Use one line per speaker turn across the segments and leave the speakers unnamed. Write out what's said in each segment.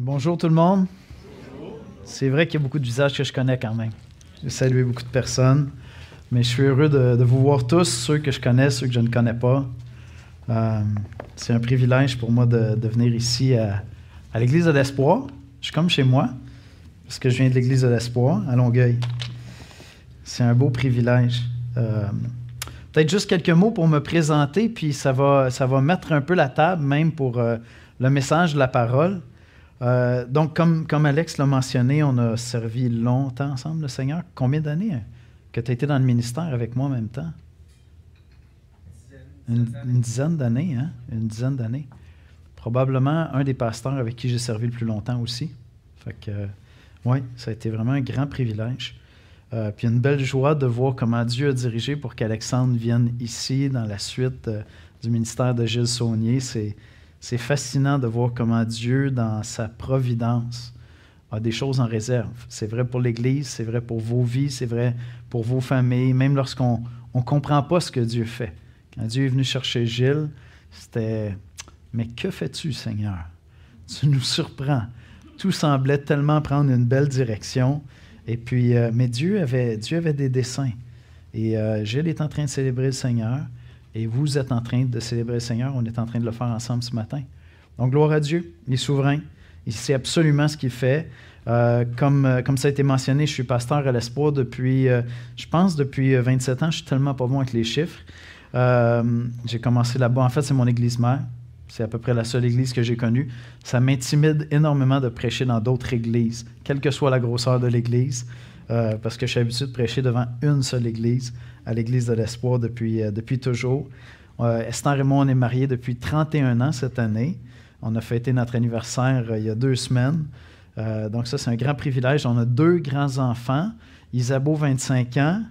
Bonjour tout le monde. C'est vrai qu'il y a beaucoup de visages que je connais quand même. J'ai salué beaucoup de personnes, mais je suis heureux de, vous voir tous, ceux que je connais, ceux que je ne connais pas. Euh, c'est un privilège pour moi de, venir ici à, l'Église de l'Espoir. Je suis comme chez moi, parce que je viens de l'Église de l'Espoir à Longueuil. C'est un beau privilège. Euh, peut-être juste quelques mots pour me présenter, puis ça va, ça va mettre un peu la table même pour euh, le message de la parole. Euh, donc, comme, comme Alex l'a mentionné, on a servi longtemps ensemble le Seigneur. Combien d'années hein, que tu as été dans le ministère avec moi en même temps? Une, dizaine d'années, hein? Une dizaine d'années. Probablement un des pasteurs avec qui j'ai servi le plus longtemps aussi. Fait que, oui, ça a été vraiment un grand privilège. Euh, puis une belle joie de voir comment Dieu a dirigé pour qu'Alexandre vienne ici dans la suite euh, du ministère de Gilles Saunier. C'est c'est fascinant de voir comment Dieu, dans sa providence, a des choses en réserve. C'est vrai pour l'Église, c'est vrai pour vos vies, c'est vrai pour vos familles, même lorsqu'on ne comprend pas ce que Dieu fait. Quand Dieu est venu chercher Gilles, c'était Mais que fais-tu, Seigneur? Tu nous surprends. Tout semblait tellement prendre une belle direction. Et puis, euh, mais Dieu avait, Dieu avait des desseins. Et euh, Gilles est en train de célébrer le Seigneur. Et vous êtes en train de célébrer le Seigneur. On est en train de le faire ensemble ce matin. Donc, gloire à Dieu. Il est souverain. Il sait absolument ce qu'il fait. Euh, comme, euh, comme ça a été mentionné, je suis pasteur à l'espoir depuis, euh, je pense, depuis 27 ans. Je suis tellement pas bon avec les chiffres. j'ai commencé là-bas. En fait, c'est mon église mère. C'est à peu près la seule église que j'ai connue. Ça m'intimide énormément de prêcher dans d'autres églises, quelle que soit la grosseur de l'église, parce que je suis habitué de prêcher devant une seule église à l'Église de l'Espoir depuis, euh, depuis toujours. Euh, Esther et moi, on est mariés depuis 31 ans cette année. On a fêté notre anniversaire euh, il y a deux semaines. donc ça, c'est un grand privilège. On a deux grands-enfants. Isabeau, 25 ans.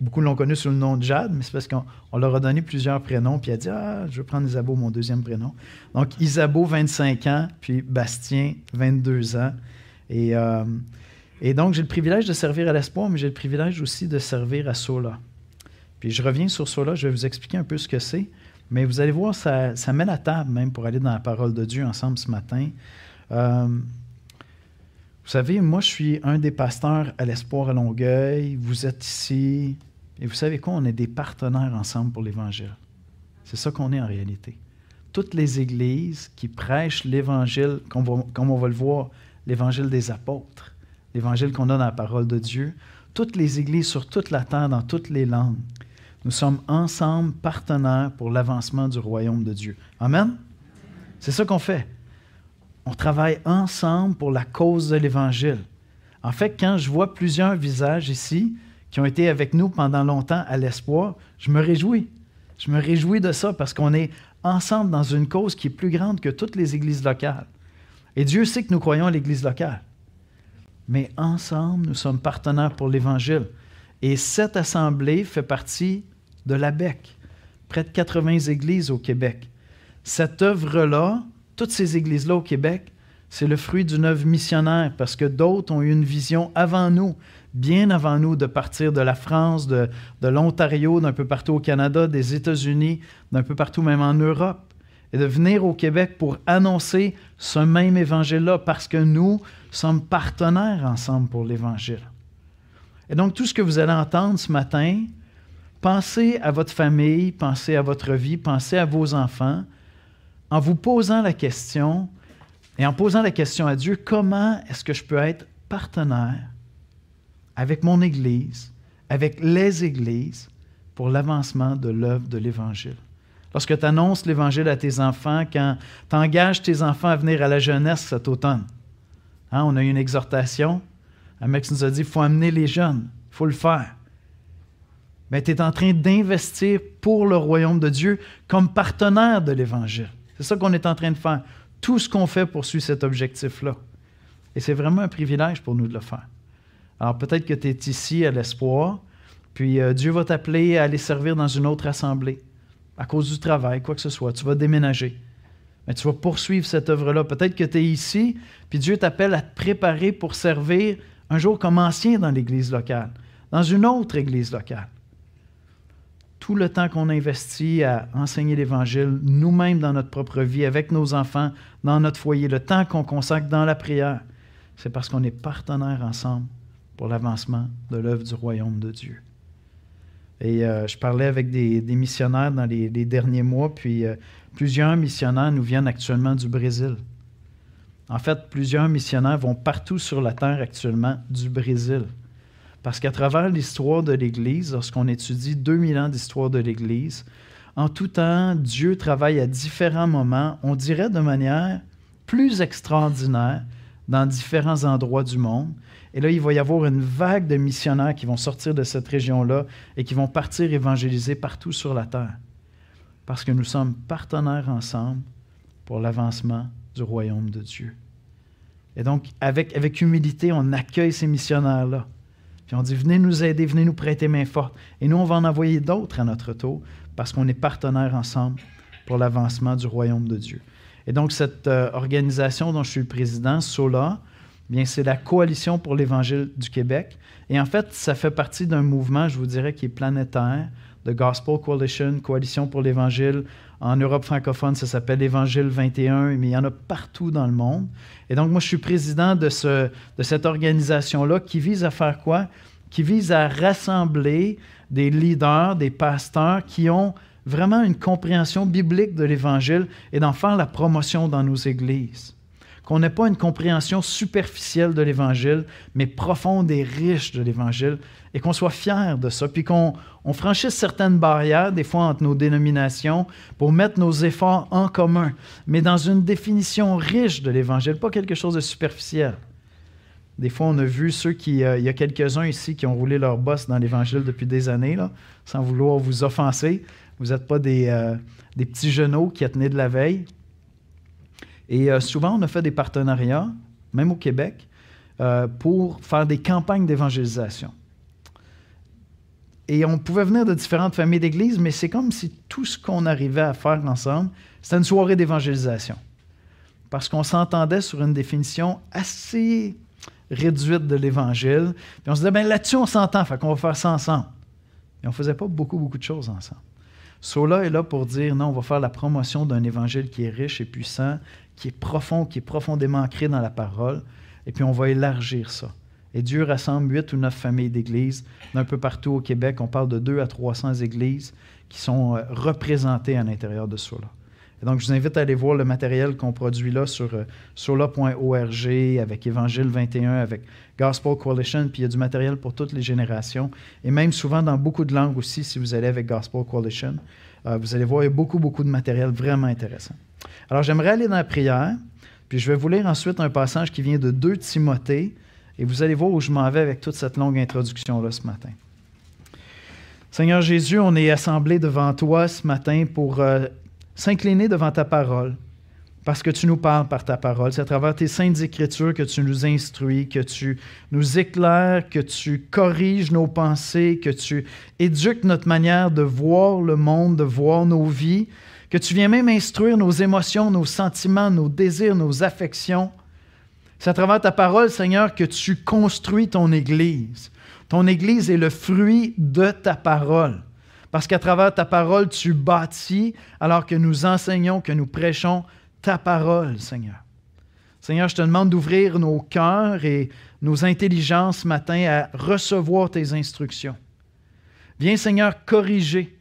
Beaucoup l'ont connu sous le nom de Jade, mais c'est parce qu'on leur a donné plusieurs prénoms. Puis elle a dit Ah, je vais prendre Isabeau, mon deuxième prénom. Donc Isabeau, 25 ans, puis Bastien, 22 ans. Et, et donc, j'ai le privilège de servir à l'Espoir, mais j'ai le privilège aussi de servir à Sola. Puis je reviens sur cela, je vais vous expliquer un peu ce que c'est. Mais vous allez voir, ça, ça met la table même pour aller dans la parole de Dieu ensemble ce matin. Euh, vous savez, moi, je suis un des pasteurs à l'Espoir à Longueuil. Vous êtes ici. Et vous savez quoi? On est des partenaires ensemble pour l'Évangile. C'est ça qu'on est en réalité. Toutes les églises qui prêchent l'Évangile, comme on va le voir, l'Évangile des apôtres, l'Évangile qu'on a dans la parole de Dieu, toutes les églises sur toute la terre, dans toutes les langues, nous sommes ensemble partenaires pour l'avancement du royaume de Dieu. Amen? C'est ça qu'on fait. On travaille ensemble pour la cause de l'Évangile. En fait, quand je vois plusieurs visages ici qui ont été avec nous pendant longtemps à l'espoir, je me réjouis. Je me réjouis de ça parce qu'on est ensemble dans une cause qui est plus grande que toutes les églises locales. Et Dieu sait que nous croyons à l'Église locale. Mais ensemble, nous sommes partenaires pour l'Évangile. Et cette assemblée fait partie de l'ABEC, près de 80 églises au Québec. Cette œuvre-là, toutes ces églises-là au Québec, c'est le fruit d'une œuvre missionnaire parce que d'autres ont eu une vision avant nous, bien avant nous, de partir de la France, de, de l'Ontario, d'un peu partout au Canada, des États-Unis, d'un peu partout même en Europe, et de venir au Québec pour annoncer ce même évangile-là parce que nous sommes partenaires ensemble pour l'évangile. Et donc, tout ce que vous allez entendre ce matin, pensez à votre famille, pensez à votre vie, pensez à vos enfants, en vous posant la question et en posant la question à Dieu, comment est-ce que je peux être partenaire avec mon Église, avec les Églises, pour l'avancement de l'œuvre de l'Évangile? Lorsque tu annonces l'Évangile à tes enfants, quand tu engages tes enfants à venir à la jeunesse cet automne, hein, on a eu une exhortation, un mec nous a dit, il faut amener les jeunes, il faut le faire mais tu es en train d'investir pour le royaume de Dieu comme partenaire de l'Évangile. C'est ça qu'on est en train de faire. Tout ce qu'on fait poursuit cet objectif-là. Et c'est vraiment un privilège pour nous de le faire. Alors peut-être que tu es ici à l'espoir, puis euh, Dieu va t'appeler à aller servir dans une autre assemblée, à cause du travail, quoi que ce soit. Tu vas déménager. Mais tu vas poursuivre cette œuvre-là. Peut-être que tu es ici, puis Dieu t'appelle à te préparer pour servir un jour comme ancien dans l'Église locale, dans une autre Église locale. tout le temps qu'on investit à enseigner l'Évangile, nous-mêmes dans notre propre vie, avec nos enfants, dans notre foyer, le temps qu'on consacre dans la prière, c'est parce qu'on est partenaires ensemble pour l'avancement de l'œuvre du royaume de Dieu. Et euh, je parlais avec des, missionnaires dans les, derniers mois, puis euh, plusieurs missionnaires nous viennent actuellement du Brésil. En fait, plusieurs missionnaires vont partout sur la terre actuellement du Brésil. Parce qu'à travers l'histoire de l'Église, lorsqu'on étudie 2000 ans d'histoire de l'Église, en tout temps, Dieu travaille à différents moments, on dirait de manière plus extraordinaire, dans différents endroits du monde. Et là, il va y avoir une vague de missionnaires qui vont sortir de cette région-là et qui vont partir évangéliser partout sur la terre. Parce que nous sommes partenaires ensemble pour l'avancement du royaume de Dieu. Et donc, avec, avec humilité, on accueille ces missionnaires-là. Puis on dit, venez nous aider, venez nous prêter main forte. Et nous, on va en envoyer d'autres à notre tour parce qu'on est partenaires ensemble pour l'avancement du royaume de Dieu. Et donc, cette euh, organisation dont je suis le président, SOLA, bien, c'est la Coalition pour l'Évangile du Québec. Et en fait, ça fait partie d'un mouvement, je vous dirais, qui est planétaire, de Gospel Coalition, Coalition pour l'Évangile. En Europe francophone, ça s'appelle Évangile 21, mais il y en a partout dans le monde. Et donc, moi, je suis président de, ce, de cette organisation-là qui vise à faire quoi? Qui vise à rassembler des leaders, des pasteurs qui ont vraiment une compréhension biblique de l'Évangile et d'en faire la promotion dans nos églises. Qu'on n'ait pas une compréhension superficielle de l'Évangile, mais profonde et riche de l'Évangile, et qu'on soit fier de ça, puis qu'on on franchisse certaines barrières, des fois entre nos dénominations, pour mettre nos efforts en commun, mais dans une définition riche de l'Évangile, pas quelque chose de superficiel. Des fois, on a vu ceux qui, euh, il y a quelques-uns ici qui ont roulé leur bosse dans l'Évangile depuis des années, sans vouloir vous offenser. Vous n'êtes pas des, euh, des, petits genoux qui tenaient de la veille. Et euh, souvent, on a fait des partenariats, même au Québec, pour faire des campagnes d'évangélisation. Et on pouvait venir de différentes familles d'église, mais c'est comme si tout ce qu'on arrivait à faire ensemble, c'était une soirée d'évangélisation. Parce qu'on s'entendait sur une définition assez réduite de l'Évangile. Puis on se disait, ben là-dessus, on s'entend, fait qu'on va faire ça ensemble. Et on ne faisait pas beaucoup, beaucoup de choses ensemble. Sola est là pour dire, non, on va faire la promotion d'un Évangile qui est riche et puissant, qui est profond, qui est profondément ancré dans la parole, et puis on va élargir ça. Et Dieu rassemble huit ou neuf familles d'églises d'un peu partout au Québec. On parle de deux à 300 églises qui sont euh, représentées à l'intérieur de Sola. Et donc, je vous invite à aller voir le matériel qu'on produit là sur euh, sola.org avec Évangile 21, avec Gospel Coalition, puis il y a du matériel pour toutes les générations, et même souvent dans beaucoup de langues aussi, si vous allez avec Gospel Coalition. Euh, vous allez voir, il y a beaucoup, beaucoup de matériel vraiment intéressant. Alors, j'aimerais aller dans la prière, puis je vais vous lire ensuite un passage qui vient de 2 Timothée, et vous allez voir où je m'en vais avec toute cette longue introduction-là ce matin. Seigneur Jésus, on est assemblés devant toi ce matin pour euh, s'incliner devant ta parole, parce que tu nous parles par ta parole. C'est à travers tes saintes écritures que tu nous instruis, que tu nous éclaires, que tu corriges nos pensées, que tu éduques notre manière de voir le monde, de voir nos vies, que tu viens même instruire nos émotions, nos sentiments, nos désirs, nos affections. C'est à travers ta parole, Seigneur, que tu construis ton Église. Ton Église est le fruit de ta parole. Parce qu'à travers ta parole, tu bâtis alors que nous enseignons, que nous prêchons ta parole, Seigneur. Seigneur, je te demande d'ouvrir nos cœurs et nos intelligences ce matin à recevoir tes instructions. Viens, Seigneur, corriger.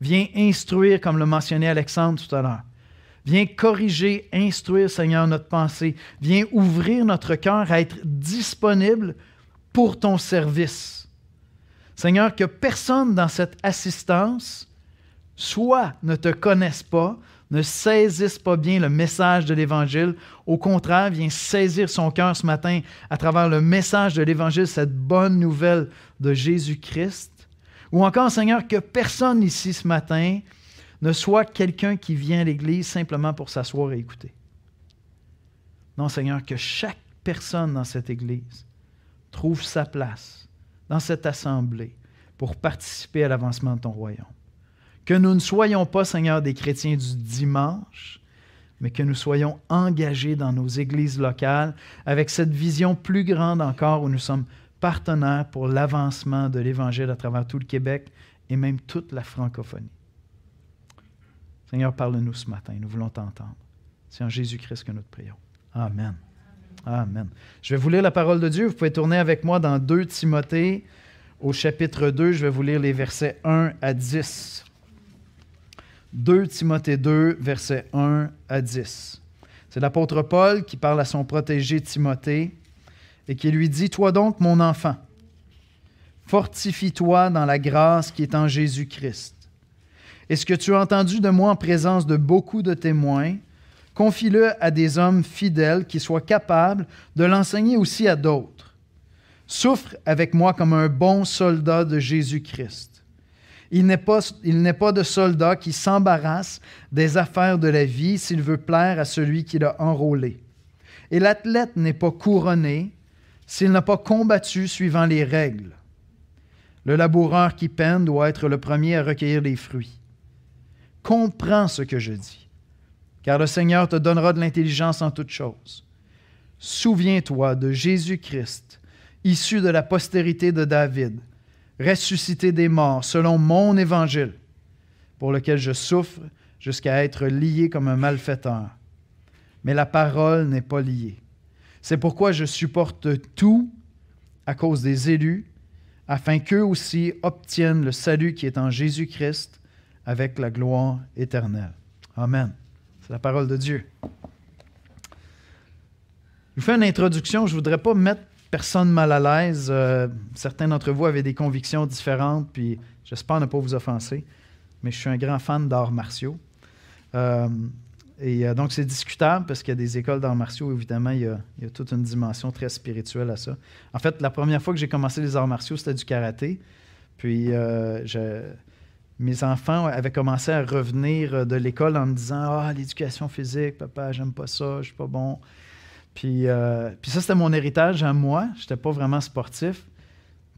Viens instruire, comme le mentionnait Alexandre tout à l'heure. Viens corriger, instruire, Seigneur, notre pensée. Viens ouvrir notre cœur à être disponible pour ton service. Seigneur, que personne dans cette assistance soit ne te connaisse pas, ne saisisse pas bien le message de l'Évangile. Au contraire, viens saisir son cœur ce matin à travers le message de l'Évangile, cette bonne nouvelle de Jésus-Christ. Ou encore, Seigneur, que personne ici ce matin ne soit quelqu'un qui vient à l'Église simplement pour s'asseoir et écouter. Non, Seigneur, que chaque personne dans cette Église trouve sa place dans cette assemblée pour participer à l'avancement de ton royaume. Que nous ne soyons pas, Seigneur, des chrétiens du dimanche, mais que nous soyons engagés dans nos églises locales avec cette vision plus grande encore où nous sommes partenaires pour l'avancement de l'Évangile à travers tout le Québec et même toute la francophonie. Seigneur, parle-nous ce matin, nous voulons t'entendre. C'est en Jésus-Christ que nous te prions. Amen. Amen. Je vais vous lire la parole de Dieu. Vous pouvez tourner avec moi dans 2 Timothée au chapitre 2. Je vais vous lire les versets 1 à 10. 2 Timothée 2, versets 1 à 10. C'est l'apôtre Paul qui parle à son protégé Timothée et qui lui dit, Toi donc, mon enfant, fortifie-toi dans la grâce qui est en Jésus-Christ. Et ce que tu as entendu de moi en présence de beaucoup de témoins, confie-le à des hommes fidèles qui soient capables de l'enseigner aussi à d'autres. Souffre avec moi comme un bon soldat de Jésus-Christ. Il n'est pas, de soldat qui s'embarrasse des affaires de la vie s'il veut plaire à celui qui l'a enrôlé. Et l'athlète n'est pas couronné s'il n'a pas combattu suivant les règles. Le laboureur qui peine doit être le premier à recueillir les fruits. Comprends ce que je dis, car le Seigneur te donnera de l'intelligence en toutes choses. Souviens-toi de Jésus-Christ, issu de la postérité de David, ressuscité des morts selon mon évangile, pour lequel je souffre jusqu'à être lié comme un malfaiteur. Mais la parole n'est pas liée. C'est pourquoi je supporte tout à cause des élus, afin qu'eux aussi obtiennent le salut qui est en Jésus-Christ avec la gloire éternelle. Amen. C'est la parole de Dieu. Je vous fais une introduction. Je ne voudrais pas mettre personne mal à l'aise. Euh, certains d'entre vous avaient des convictions différentes, puis j'espère ne pas vous offenser, mais je suis un grand fan d'arts martiaux. Euh, et euh, donc, c'est discutable parce qu'il y a des écoles d'arts martiaux, évidemment, il y, a, toute une dimension très spirituelle à ça. En fait, la première fois que j'ai commencé les arts martiaux, c'était du karaté. Puis, mes enfants avaient commencé à revenir de l'école en me disant Ah, l'éducation physique, papa, j'aime pas ça, je suis pas bon. Puis, euh, puis ça, c'était mon héritage à moi. Je n'étais pas vraiment sportif.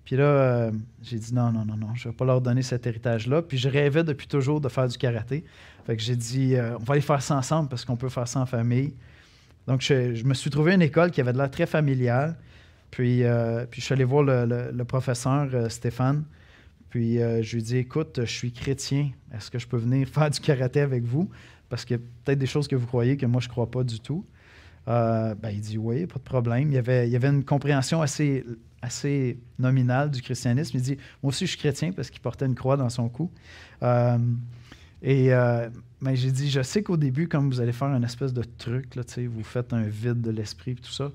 Puis là, j'ai dit non, non, non, non, je ne vais pas leur donner cet héritage-là. Puis je rêvais depuis toujours de faire du karaté. Fait que j'ai dit, euh, on va aller faire ça ensemble parce qu'on peut faire ça en famille. Donc, je, me suis trouvé une école qui avait de l'air très familiale. Puis, euh, puis je suis allé voir le, professeur euh, Stéphane. Puis je lui ai dit, écoute, je suis chrétien. Est-ce que je peux venir faire du karaté avec vous? Parce qu'il y a peut-être des choses que vous croyez que moi, je ne crois pas du tout. Ben, il dit oui, pas de problème. Il y avait, il avait une compréhension assez, assez nominale du christianisme. Il dit, moi aussi, je suis chrétien parce qu'il portait une croix dans son cou. Et euh, ben, j'ai dit, je sais qu'au début, comme vous allez faire un espèce de truc, là, vous faites un vide de l'esprit et tout ça.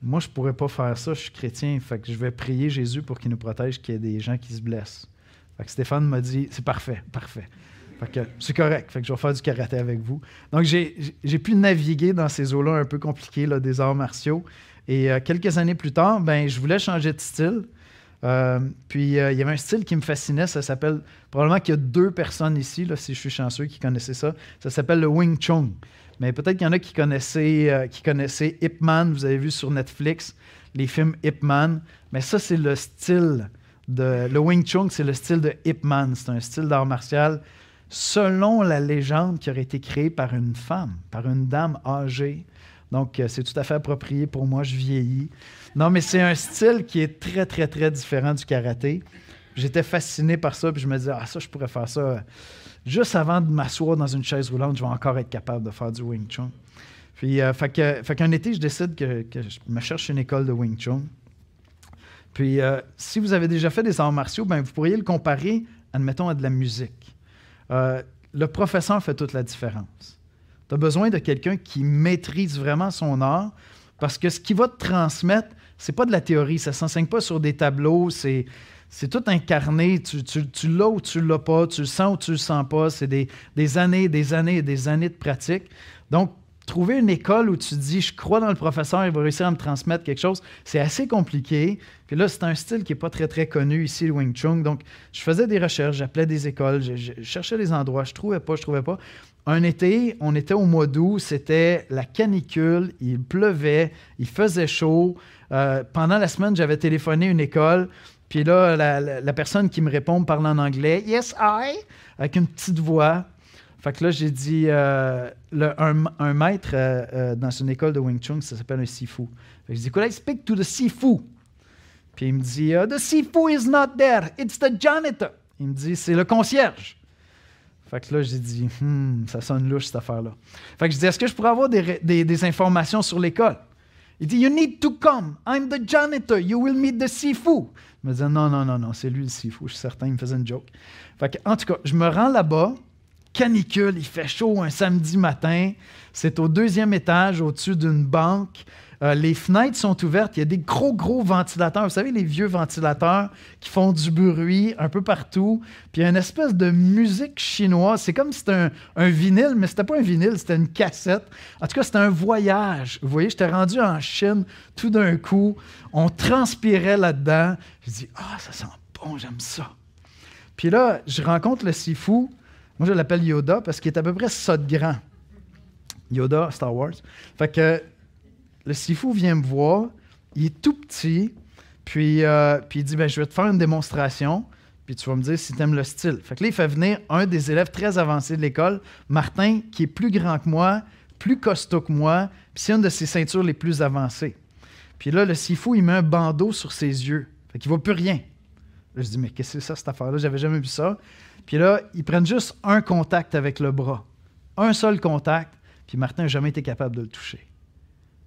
Moi, je ne pourrais pas faire ça, je suis chrétien. Fait que je vais prier Jésus pour qu'il nous protège, qu'il y ait des gens qui se blessent. Fait que Stéphane m'a dit, c'est parfait, parfait. C'est correct. Fait que je vais faire du karaté avec vous. Donc, j'ai pu naviguer dans ces eaux-là un peu compliquées, des arts martiaux. Et euh, quelques années plus tard, ben, je voulais changer de style. Euh, puis euh, il y avait un style qui me fascinait, ça s'appelle, probablement qu'il y a deux personnes ici, si je suis chanceux, qui connaissaient ça. Ça s'appelle le Wing Chun. Mais peut-être qu'il y en a qui connaissaient, euh, qui connaissaient Ip Man, vous avez vu sur Netflix les films Ip Man. Mais ça, c'est le style de. Le Wing Chun, c'est le style de Ip Man. C'est un style d'art martial selon la légende qui aurait été créée par une femme, par une dame âgée. Donc, c'est tout à fait approprié pour moi, je vieillis. Non, mais c'est un style qui est très, très, très différent du karaté. J'étais fasciné par ça, puis je me disais, ah, ça, je pourrais faire ça. Juste avant de m'asseoir dans une chaise roulante, je vais encore être capable de faire du Wing Chun. Puis, euh, fait, qu'un été, je décide que, je me cherche une école de Wing Chun. Puis, euh, si vous avez déjà fait des arts martiaux, ben, vous pourriez le comparer, admettons, à de la musique. Euh, le professeur fait toute la différence. Tu as besoin de quelqu'un qui maîtrise vraiment son art, parce que ce qui va te transmettre, c'est pas de la théorie, ça s'enseigne pas sur des tableaux, c'est c'est tout incarné. Tu, tu, l'as ou tu l'as pas, tu le sens ou tu le sens pas. C'est des, des, années, des années et des années de pratique. Donc, trouver une école où tu dis, je crois dans le professeur, il va réussir à me transmettre quelque chose, c'est assez compliqué. Puis là, c'est un style qui n'est pas très, très connu ici, le Wing Chun. Donc, je faisais des recherches, j'appelais des écoles, je, cherchais des endroits, je trouvais pas, je trouvais pas. Un été, on était au mois d'août, c'était la canicule, il pleuvait, il faisait chaud. Euh, pendant la semaine, j'avais téléphoné une école, puis là, la, personne qui me répond parle en anglais, Yes, I, avec une petite voix. Fait que là, j'ai dit, euh, un, maître euh, dans une école de Wing Chun, ça s'appelle un Sifu. Fait que je dis, Could speak to the Sifu? Puis il me dit, The Sifu is not there, it's the janitor. Il me dit C'est le concierge. Fait que là, j'ai dit hmm, ça sonne louche cette affaire-là. Fait que je dis Est-ce que je pourrais avoir des, des informations sur l'école? Il dit You need to come. I'm the janitor. You will meet the Sifu. Il me dit Non, non, non, non, c'est lui le Sifu. Je suis certain. Il me faisait une joke. Fait que, en tout cas, je me rends là-bas canicule, il fait chaud un samedi matin. C'est au deuxième étage, au-dessus d'une banque. Euh, les fenêtres sont ouvertes. Il y a des gros, gros ventilateurs. Vous savez, les vieux ventilateurs qui font du bruit un peu partout. Puis il y a une espèce de musique chinoise. C'est comme si c'était un, vinyle, mais c'était pas un vinyle, c'était une cassette. En tout cas, c'était un voyage. Vous voyez, j'étais rendu en Chine tout d'un coup. On transpirait là-dedans. Je dis, ah, ça sent bon, j'aime ça. Puis là, je rencontre le Sifu. Moi, je l'appelle Yoda parce qu'il est à peu près ça de grand. Yoda, Star Wars. Fait que le Sifu vient me voir, il est tout petit, puis, euh, puis il dit ben, Je vais te faire une démonstration, puis tu vas me dire si tu aimes le style. Fait que là, il fait venir un des élèves très avancés de l'école, Martin, qui est plus grand que moi, plus costaud que moi, puis c'est une de ses ceintures les plus avancées. Puis là, le Sifu, il met un bandeau sur ses yeux. Fait qu'il ne voit plus rien. Là, je dis Mais qu'est-ce que c'est ça, cette affaire-là? J'avais jamais vu ça. Puis là, ils prennent juste un contact avec le bras. Un seul contact, puis Martin n'a jamais été capable de le toucher.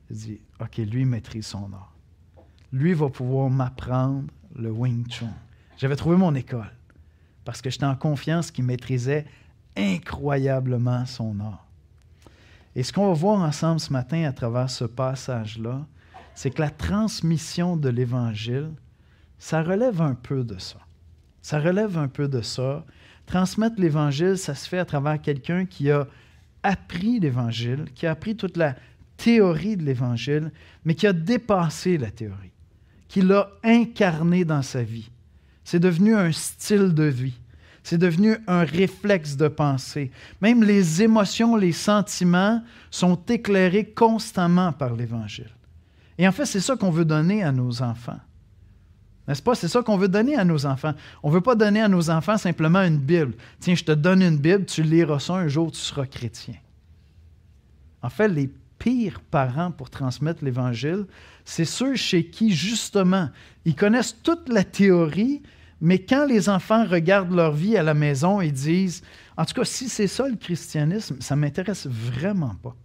Il dit OK, lui maîtrise son art. Lui va pouvoir m'apprendre le Wing Chun. J'avais trouvé mon école parce que j'étais en confiance qu'il maîtrisait incroyablement son art. Et ce qu'on va voir ensemble ce matin à travers ce passage-là, c'est que la transmission de l'Évangile, ça relève un peu de ça. Ça relève un peu de ça. Transmettre l'Évangile, ça se fait à travers quelqu'un qui a appris l'Évangile, qui a appris toute la théorie de l'Évangile, mais qui a dépassé la théorie, qui l'a incarné dans sa vie. C'est devenu un style de vie. C'est devenu un réflexe de pensée. Même les émotions, les sentiments sont éclairés constamment par l'Évangile. Et en fait, c'est ça qu'on veut donner à nos enfants. N'est-ce pas? C'est ça qu'on veut donner à nos enfants. On ne veut pas donner à nos enfants simplement une Bible. Tiens, je te donne une Bible, tu liras ça, un jour tu seras chrétien. En fait, les pires parents pour transmettre l'Évangile, c'est ceux chez qui, justement, ils connaissent toute la théorie, mais quand les enfants regardent leur vie à la maison, ils disent, en tout cas, si c'est ça le christianisme, ça ne m'intéresse vraiment pas.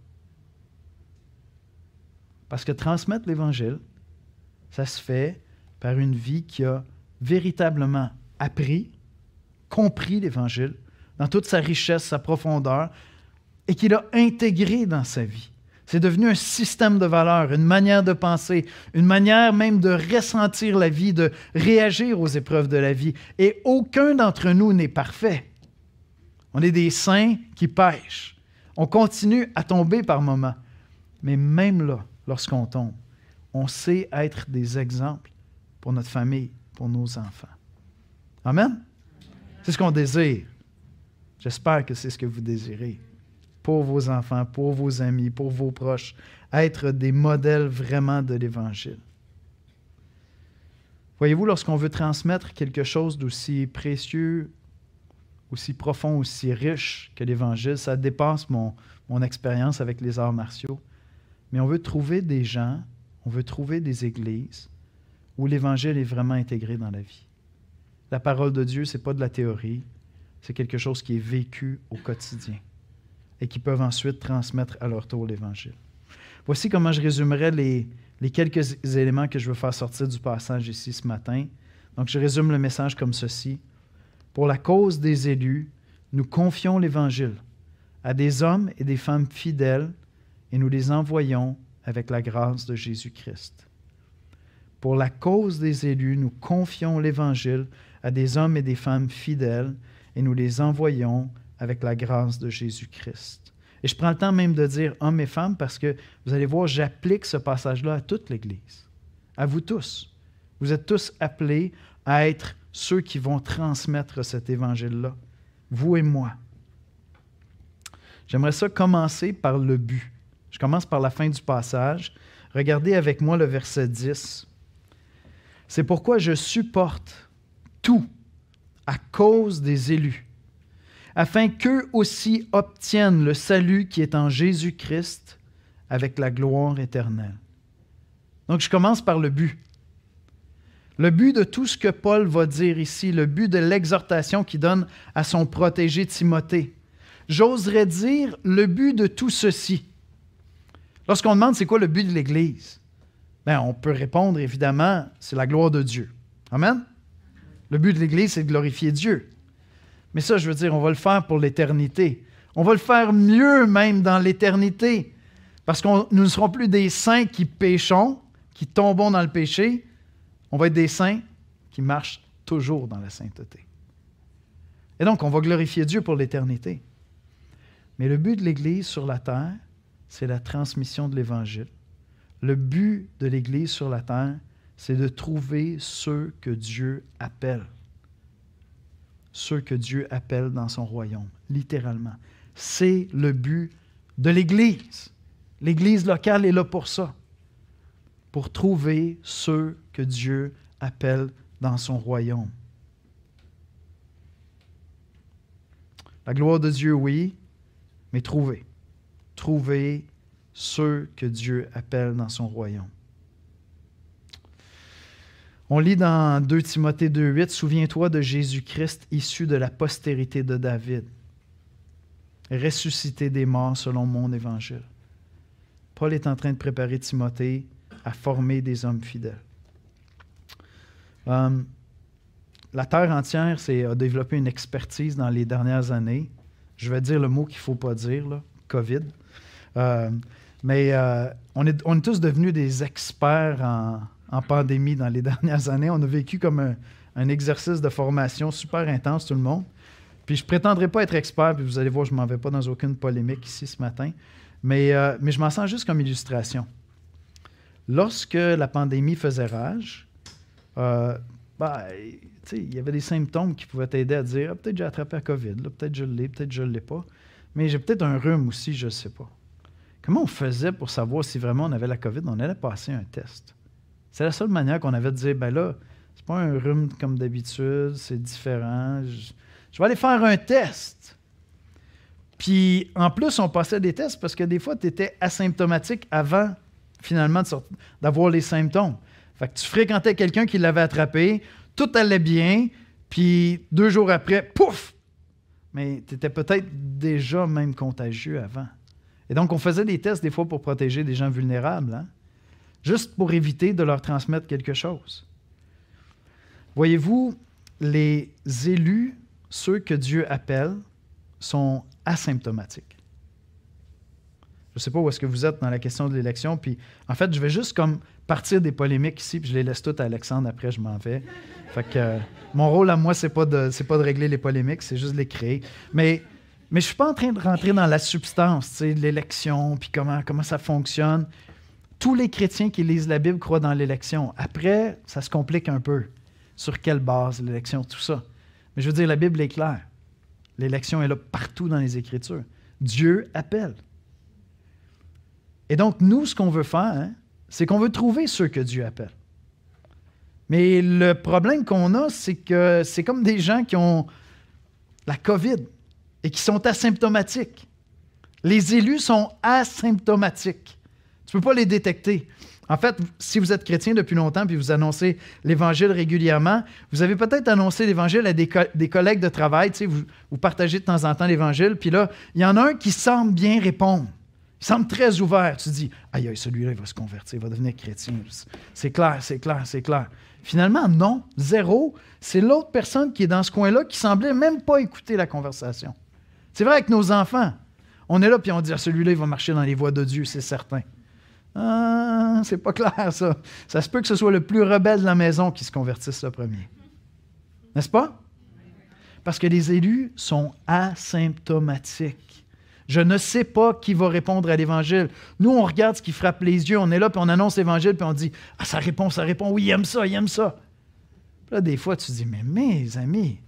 Parce que transmettre l'Évangile, ça se fait par une vie qui a véritablement appris, compris l'Évangile dans toute sa richesse, sa profondeur, et qu'il a intégré dans sa vie. C'est devenu un système de valeurs, une manière de penser, une manière même de ressentir la vie, de réagir aux épreuves de la vie. Et aucun d'entre nous n'est parfait. On est des saints qui pêchent. On continue à tomber par moments. Mais même là, lorsqu'on tombe, on sait être des exemples pour notre famille, pour nos enfants. Amen? C'est ce qu'on désire. J'espère que c'est ce que vous désirez pour vos enfants, pour vos amis, pour vos proches, être des modèles vraiment de l'Évangile. Voyez-vous, lorsqu'on veut transmettre quelque chose d'aussi précieux, aussi profond, aussi riche que l'Évangile, ça dépasse mon, mon expérience avec les arts martiaux. Mais on veut trouver des gens, on veut trouver des églises où l'Évangile est vraiment intégré dans la vie. La parole de Dieu, ce n'est pas de la théorie, c'est quelque chose qui est vécu au quotidien et qui peuvent ensuite transmettre à leur tour l'Évangile. Voici comment je résumerai les, les quelques éléments que je veux faire sortir du passage ici ce matin. Donc, je résume le message comme ceci. Pour la cause des élus, nous confions l'Évangile à des hommes et des femmes fidèles et nous les envoyons avec la grâce de Jésus-Christ. Pour la cause des élus, nous confions l'Évangile à des hommes et des femmes fidèles et nous les envoyons avec la grâce de Jésus-Christ. Et je prends le temps même de dire hommes et femmes parce que vous allez voir, j'applique ce passage-là à toute l'Église, à vous tous. Vous êtes tous appelés à être ceux qui vont transmettre cet évangile-là, vous et moi. J'aimerais ça commencer par le but. Je commence par la fin du passage. Regardez avec moi le verset 10. C'est pourquoi je supporte tout à cause des élus afin qu'eux aussi obtiennent le salut qui est en Jésus-Christ avec la gloire éternelle. Donc je commence par le but. Le but de tout ce que Paul va dire ici, le but de l'exhortation qu'il donne à son protégé Timothée, j'oserais dire le but de tout ceci. Lorsqu'on demande c'est quoi le but de l'Église, ben, on peut répondre évidemment, c'est la gloire de Dieu. Amen? Le but de l'Église, c'est de glorifier Dieu. Mais ça, je veux dire, on va le faire pour l'éternité. On va le faire mieux même dans l'éternité. Parce que nous ne serons plus des saints qui péchons, qui tombons dans le péché. On va être des saints qui marchent toujours dans la sainteté. Et donc, on va glorifier Dieu pour l'éternité. Mais le but de l'Église sur la terre, c'est la transmission de l'Évangile. Le but de l'Église sur la terre, c'est de trouver ceux que Dieu appelle. Ceux que Dieu appelle dans son royaume, littéralement. C'est le but de l'Église. L'Église locale est là pour ça, pour trouver ceux que Dieu appelle dans son royaume. La gloire de Dieu, oui, mais trouver. Trouver ceux que Dieu appelle dans son royaume. On lit dans 2 Timothée 2.8, Souviens-toi de Jésus-Christ issu de la postérité de David, ressuscité des morts selon mon évangile. Paul est en train de préparer Timothée à former des hommes fidèles. Euh, la Terre entière a développé une expertise dans les dernières années. Je vais dire le mot qu'il ne faut pas dire, COVID. Euh, mais euh, on, est, on, est, tous devenus des experts en, en pandémie dans les dernières années. On a vécu comme un, exercice de formation super intense, tout le monde. Puis je prétendrai pas être expert, puis vous allez voir, je ne m'en vais pas dans aucune polémique ici ce matin, mais, euh, mais je m'en sens juste comme illustration. Lorsque la pandémie faisait rage, euh, bah, il y avait des symptômes qui pouvaient t'aider à dire ah, peut-être j'ai attrapé la COVID, peut-être je l'ai, peut-être je ne l'ai pas, mais j'ai peut-être un rhume aussi, je ne sais pas. Comment on faisait pour savoir si vraiment on avait la COVID? On allait passer un test. C'est la seule manière qu'on avait de dire, ben là, c'est pas un rhume comme d'habitude, c'est différent. Je, vais aller faire un test. Puis en plus, on passait des tests parce que des fois, tu étais asymptomatique avant finalement d'avoir les symptômes. Fait que tu fréquentais quelqu'un qui l'avait attrapé, tout allait bien, puis deux jours après, pouf! Mais tu étais peut-être déjà même contagieux avant. Et donc, on faisait des tests des fois pour protéger des gens vulnérables. Hein? juste pour éviter de leur transmettre quelque chose. Voyez-vous, les élus, ceux que Dieu appelle, sont asymptomatiques. Je ne sais pas où est-ce que vous êtes dans la question de l'élection, puis en fait, je vais juste comme partir des polémiques ici, puis je les laisse toutes à Alexandre, après je m'en vais. Euh, mon rôle à moi, c'est pas pas de régler les polémiques, c'est juste de les créer. Mais mais je suis pas en train de rentrer dans la substance, l'élection, puis comment comment ça fonctionne tous les chrétiens qui lisent la Bible croient dans l'élection. Après, ça se complique un peu. Sur quelle base l'élection, tout ça. Mais je veux dire, la Bible est claire. L'élection est là partout dans les Écritures. Dieu appelle. Et donc, nous, ce qu'on veut faire, hein, c'est qu'on veut trouver ceux que Dieu appelle. Mais le problème qu'on a, c'est que c'est comme des gens qui ont la COVID et qui sont asymptomatiques. Les élus sont asymptomatiques. Tu ne peux pas les détecter. En fait, si vous êtes chrétien depuis longtemps puis vous annoncez l'Évangile régulièrement, vous avez peut-être annoncé l'Évangile à des, collègues de travail. Tu vous, vous, partagez de temps en temps l'Évangile, puis là, il y en a un qui semble bien répondre. Il semble très ouvert. Tu dis, aïe, aïe, celui-là, il va se convertir, il va devenir chrétien. C'est clair, c'est clair, c'est clair. Finalement, non, zéro. C'est l'autre personne qui est dans ce coin-là qui semblait même pas écouter la conversation. C'est vrai avec nos enfants. On est là, puis on dit, ah, celui-là, il va marcher dans les voies de Dieu, c'est certain. Ah, c'est pas clair, ça. Ça se peut que ce soit le plus rebelle de la maison qui se convertisse le premier. N'est-ce pas? Parce que les élus sont asymptomatiques. Je ne sais pas qui va répondre à l'Évangile. Nous, on regarde ce qui frappe les yeux, on est là, puis on annonce l'Évangile, puis on dit Ah, ça répond, ça répond, oui, il aime ça, il aime ça. Puis là, des fois, tu te dis Mais mes amis,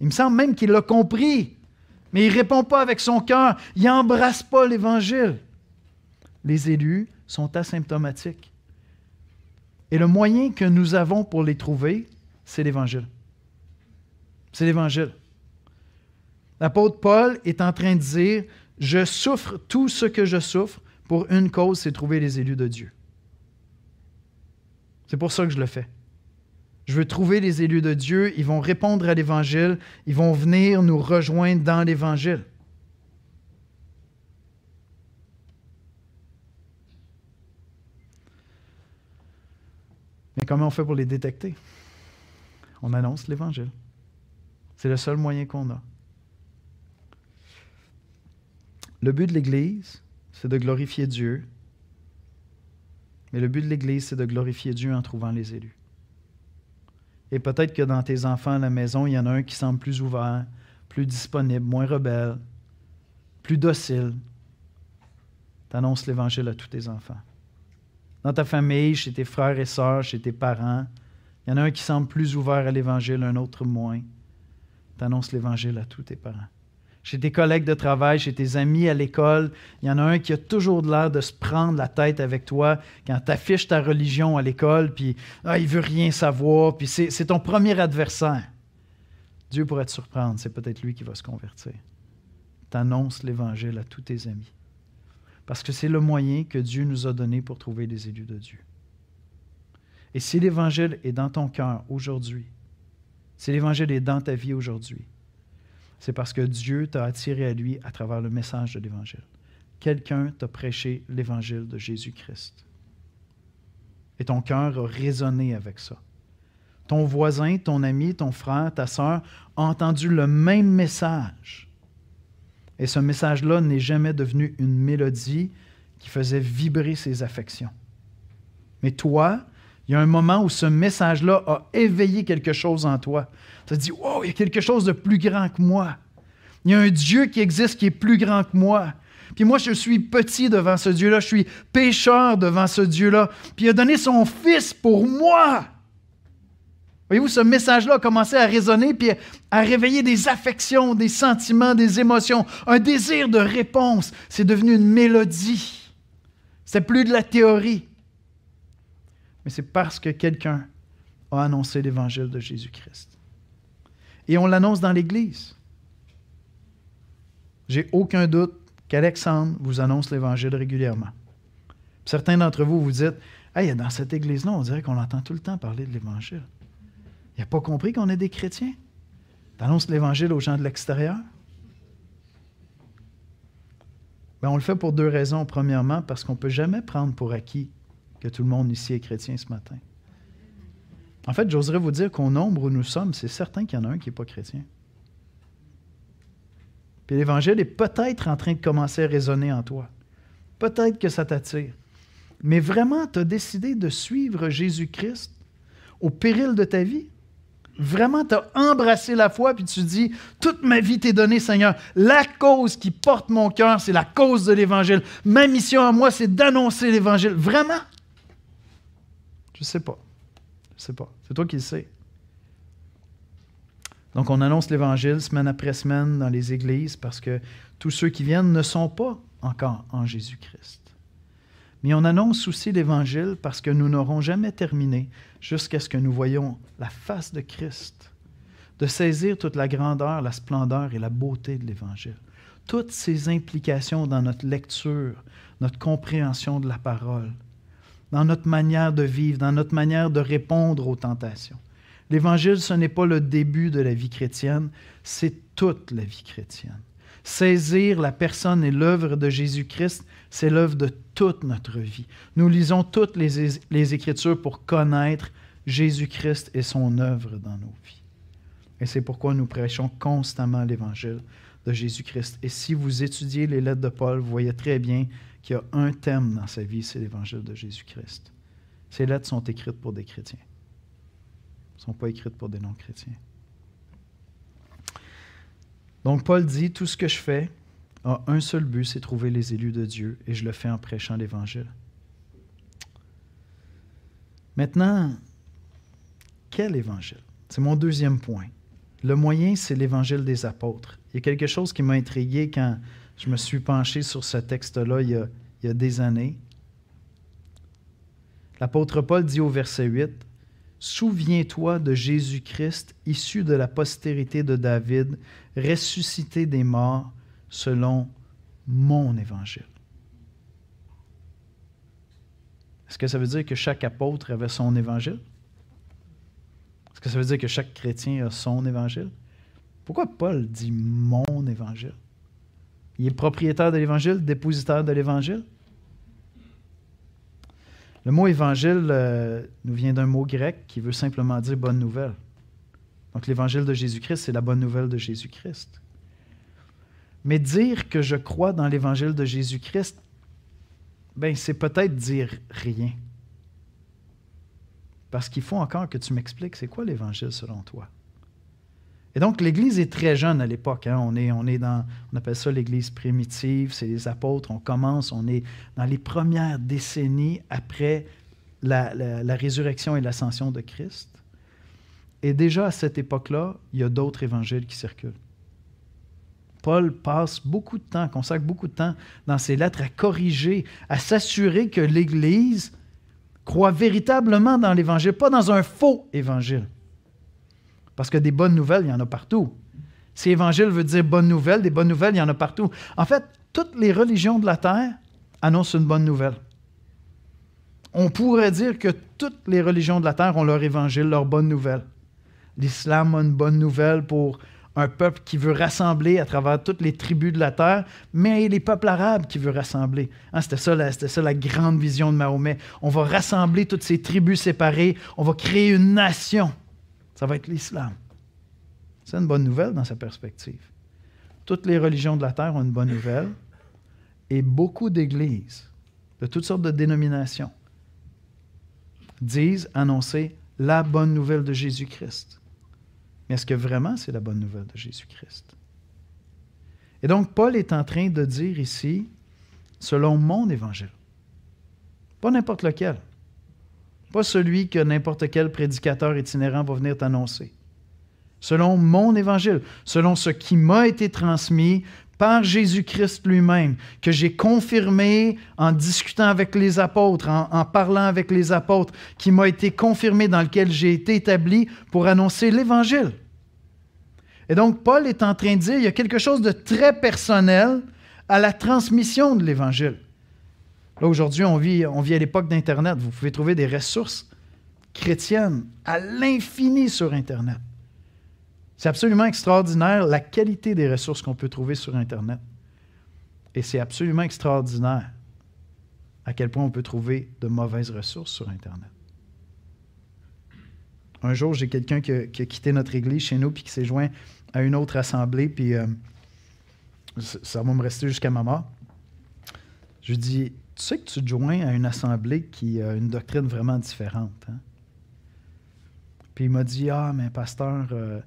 il me semble même qu'il l'a compris, mais il ne répond pas avec son cœur, il n'embrasse pas l'Évangile. Les élus sont asymptomatiques. Et le moyen que nous avons pour les trouver, c'est l'Évangile. C'est l'Évangile. L'apôtre Paul est en train de dire, je souffre tout ce que je souffre pour une cause, c'est trouver les élus de Dieu. C'est pour ça que je le fais. Je veux trouver les élus de Dieu. Ils vont répondre à l'Évangile. Ils vont venir nous rejoindre dans l'Évangile. Mais comment on fait pour les détecter? On annonce l'Évangile. C'est le seul moyen qu'on a. Le but de l'Église, c'est de glorifier Dieu. Mais le but de l'Église, c'est de glorifier Dieu en trouvant les élus. Et peut-être que dans tes enfants à la maison, il y en a un qui semble plus ouvert, plus disponible, moins rebelle, plus docile. Tu annonces l'Évangile à tous tes enfants. Dans ta famille, chez tes frères et sœurs, chez tes parents, il y en a un qui semble plus ouvert à l'Évangile, un autre moins. Tu annonces l'Évangile à tous tes parents. Chez tes collègues de travail, chez tes amis à l'école, il y en a un qui a toujours l'air de se prendre la tête avec toi quand tu affiches ta religion à l'école, puis ah, il veut rien savoir, puis c'est ton premier adversaire. Dieu pourrait te surprendre, c'est peut-être lui qui va se convertir. Tu annonces l'Évangile à tous tes amis. Parce que c'est le moyen que Dieu nous a donné pour trouver les élus de Dieu. Et si l'Évangile est dans ton cœur aujourd'hui, si l'Évangile est dans ta vie aujourd'hui, c'est parce que Dieu t'a attiré à lui à travers le message de l'Évangile. Quelqu'un t'a prêché l'Évangile de Jésus-Christ. Et ton cœur a résonné avec ça. Ton voisin, ton ami, ton frère, ta soeur ont entendu le même message et ce message-là n'est jamais devenu une mélodie qui faisait vibrer ses affections. Mais toi, il y a un moment où ce message-là a éveillé quelque chose en toi. Tu te dit, wow, il y a quelque chose de plus grand que moi. Il y a un Dieu qui existe qui est plus grand que moi. Puis moi, je suis petit devant ce Dieu-là, je suis pécheur devant ce Dieu-là. Puis il a donné son Fils pour moi. Voyez-vous, ce message-là a commencé à résonner puis à réveiller des affections, des sentiments, des émotions, un désir de réponse. C'est devenu une mélodie. C'est plus de la théorie. Mais c'est parce que quelqu'un a annoncé l'évangile de Jésus-Christ. Et on l'annonce dans l'Église. J'ai aucun doute qu'Alexandre vous annonce l'évangile régulièrement. Certains d'entre vous vous dites Hey, dans cette Église-là, on dirait qu'on entend tout le temps parler de l'Évangile. Il n'a pas compris qu'on est des chrétiens. Tu annonces l'Évangile aux gens de l'extérieur. Ben, on le fait pour deux raisons. Premièrement, parce qu'on ne peut jamais prendre pour acquis que tout le monde ici est chrétien ce matin. En fait, j'oserais vous dire qu'au nombre où nous sommes, c'est certain qu'il y en a un qui n'est pas chrétien. Puis l'Évangile est peut-être en train de commencer à résonner en toi. Peut-être que ça t'attire. Mais vraiment, tu as décidé de suivre Jésus-Christ au péril de ta vie? Vraiment tu as embrassé la foi, puis tu dis, toute ma vie t'est donnée, Seigneur. La cause qui porte mon cœur, c'est la cause de l'Évangile. Ma mission à moi, c'est d'annoncer l'Évangile. Vraiment? Je sais pas. Je sais pas. C'est toi qui le sais. Donc, on annonce l'Évangile semaine après semaine dans les églises parce que tous ceux qui viennent ne sont pas encore en Jésus-Christ. Mais on annonce aussi l'Évangile parce que nous n'aurons jamais terminé jusqu'à ce que nous voyions la face de Christ, de saisir toute la grandeur, la splendeur et la beauté de l'Évangile. Toutes ces implications dans notre lecture, notre compréhension de la parole, dans notre manière de vivre, dans notre manière de répondre aux tentations. L'Évangile, ce n'est pas le début de la vie chrétienne, c'est toute la vie chrétienne. Saisir la personne et l'œuvre de Jésus-Christ, c'est l'œuvre de toute notre vie. Nous lisons toutes les, Écritures pour connaître Jésus-Christ et son œuvre dans nos vies. Et c'est pourquoi nous prêchons constamment l'Évangile de Jésus-Christ. Et si vous étudiez les lettres de Paul, vous voyez très bien qu'il y a un thème dans sa vie, c'est l'Évangile de Jésus-Christ. Ces lettres sont écrites pour des chrétiens. Elles ne sont pas écrites pour des non-chrétiens. Donc Paul dit, tout ce que je fais a un seul but, c'est trouver les élus de Dieu, et je le fais en prêchant l'Évangile. Maintenant, quel Évangile? C'est mon deuxième point. Le moyen, c'est l'Évangile des apôtres. Il y a quelque chose qui m'a intrigué quand je me suis penché sur ce texte-là il, y a des années. L'apôtre Paul dit au verset 8, Souviens-toi de Jésus-Christ, issu de la postérité de David, ressuscité des morts selon mon évangile. Est-ce que ça veut dire que chaque apôtre avait son évangile? Est-ce que ça veut dire que chaque chrétien a son évangile? Pourquoi Paul dit mon évangile? Il est propriétaire de l'évangile, dépositaire de l'évangile? Le mot évangile euh, nous vient d'un mot grec qui veut simplement dire bonne nouvelle. Donc l'évangile de Jésus-Christ, c'est la bonne nouvelle de Jésus-Christ. Mais dire que je crois dans l'évangile de Jésus-Christ, ben, c'est peut-être dire rien. Parce qu'il faut encore que tu m'expliques c'est quoi l'évangile selon toi. Et donc, l'Église est très jeune à l'époque. Hein. On, est, on est on appelle ça l'Église primitive, c'est les apôtres. On commence, on est dans les premières décennies après la, la résurrection et l'ascension de Christ. Et déjà à cette époque-là, il y a d'autres évangiles qui circulent. Paul passe beaucoup de temps, consacre beaucoup de temps dans ses lettres à corriger, à s'assurer que l'Église croit véritablement dans l'Évangile, pas dans un faux Évangile. Parce que des bonnes nouvelles, il y en a partout. Si Évangile veut dire bonne nouvelle, des bonnes nouvelles, il y en a partout. En fait, toutes les religions de la terre annoncent une bonne nouvelle. On pourrait dire que toutes les religions de la terre ont leur évangile, leur bonne nouvelle. L'islam a une bonne nouvelle pour un peuple qui veut rassembler à travers toutes les tribus de la terre, mais les peuples arabes qui veut rassembler. Hein, c'était, ça, c'était ça la grande vision de Mahomet. On va rassembler toutes ces tribus séparées, on va créer une nation. Ça va être l'islam. C'est une bonne nouvelle dans sa perspective. Toutes les religions de la terre ont une bonne nouvelle et beaucoup d'églises de toutes sortes de dénominations disent annoncer la bonne nouvelle de Jésus-Christ. Mais est-ce que vraiment c'est la bonne nouvelle de Jésus-Christ? Et donc, Paul est en train de dire ici, selon mon évangile, pas n'importe lequel, pas celui que n'importe quel prédicateur itinérant va venir t'annoncer. Selon mon évangile, selon ce qui m'a été transmis par Jésus-Christ lui-même, que j'ai confirmé en discutant avec les apôtres, en, parlant avec les apôtres, qui m'a été confirmé, dans lequel j'ai été établi pour annoncer l'Évangile. Et donc, Paul est en train de dire, il y a quelque chose de très personnel à la transmission de l'Évangile. Là, aujourd'hui, on vit, on vit à l'époque d'Internet. Vous pouvez trouver des ressources chrétiennes à l'infini sur Internet. C'est absolument extraordinaire la qualité des ressources qu'on peut trouver sur Internet. Et c'est absolument extraordinaire à quel point on peut trouver de mauvaises ressources sur Internet. Un jour, j'ai quelqu'un qui, a quitté notre église chez nous puis qui s'est joint à une autre assemblée, puis euh, ça va me rester jusqu'à ma mort. Je lui dis Tu sais que tu te joins à une assemblée qui a une doctrine vraiment différente. Hein? Puis il m'a dit Ah, mais pasteur, euh,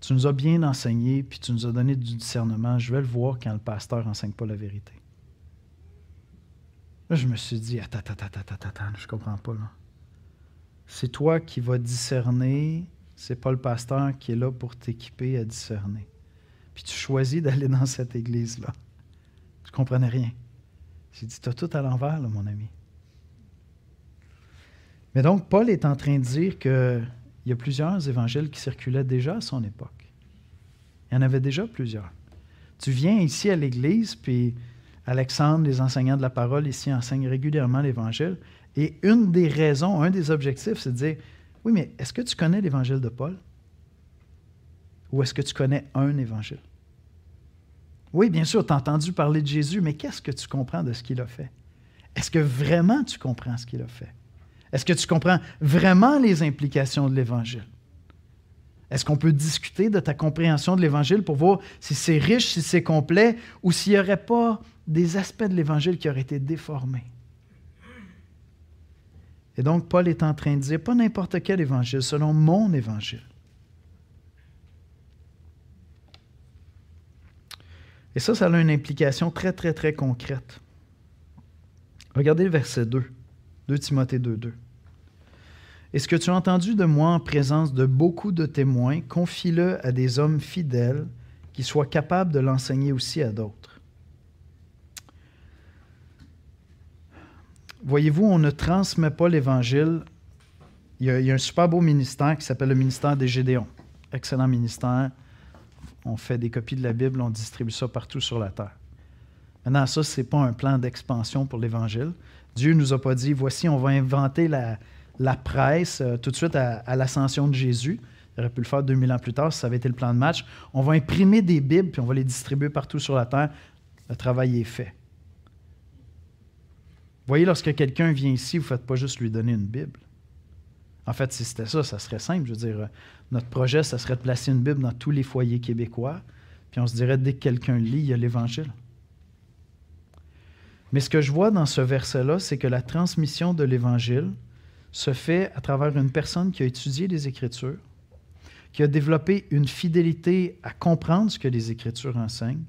tu nous as bien enseigné, puis tu nous as donné du discernement. Je vais le voir quand le pasteur n'enseigne pas la vérité. Là, je me suis dit Attends, attends, attends, attends, attends, je comprends pas. Là. C'est toi qui vas discerner c'est pas le pasteur qui est là pour t'équiper à discerner. Puis tu choisis d'aller dans cette église-là. Tu comprenais rien. J'ai dit, tu as tout à l'envers, mon ami. Mais donc, Paul est en train de dire qu'il y a plusieurs évangiles qui circulaient déjà à son époque. Il y en avait déjà plusieurs. Tu viens ici à l'église, puis Alexandre, les enseignants de la parole ici, enseignent régulièrement l'évangile. Et une des raisons, un des objectifs, c'est de dire oui, mais est-ce que tu connais l'évangile de Paul? Ou est-ce que tu connais un évangile? Oui, bien sûr, tu as entendu parler de Jésus, mais qu'est-ce que tu comprends de ce qu'il a fait? Est-ce que vraiment tu comprends ce qu'il a fait? Est-ce que tu comprends vraiment les implications de l'Évangile? Est-ce qu'on peut discuter de ta compréhension de l'Évangile pour voir si c'est riche, si c'est complet, ou s'il n'y aurait pas des aspects de l'Évangile qui auraient été déformés? Et donc, Paul est en train de dire, pas n'importe quel évangile, selon mon évangile. Et ça, ça a une implication très, très, très concrète. Regardez le verset 2, 2 Timothée 2, 2. Et ce que tu as entendu de moi en présence de beaucoup de témoins, confie-le à des hommes fidèles qui soient capables de l'enseigner aussi à d'autres. voyez-vous, on ne transmet pas l'Évangile. Il, y, a, un super beau ministère qui s'appelle le ministère des Gédéons. Excellent ministère. On fait des copies de la Bible, on distribue ça partout sur la terre. Maintenant, ça, ce n'est pas un plan d'expansion pour l'Évangile. Dieu ne nous a pas dit, voici, on va inventer la, presse euh, tout de suite à, l'ascension de Jésus. Il aurait pu le faire 2000 ans plus tard ça avait été le plan de match. On va imprimer des Bibles, puis on va les distribuer partout sur la terre. Le travail est fait. Vous voyez, lorsque quelqu'un vient ici, vous ne faites pas juste lui donner une Bible. En fait, si c'était ça, ça serait simple. Je veux dire, notre projet, ça serait de placer une Bible dans tous les foyers québécois. Puis on se dirait, dès que quelqu'un lit, il y a l'Évangile. Mais ce que je vois dans ce verset-là, c'est que la transmission de l'Évangile se fait à travers une personne qui a étudié les Écritures, qui a développé une fidélité à comprendre ce que les Écritures enseignent,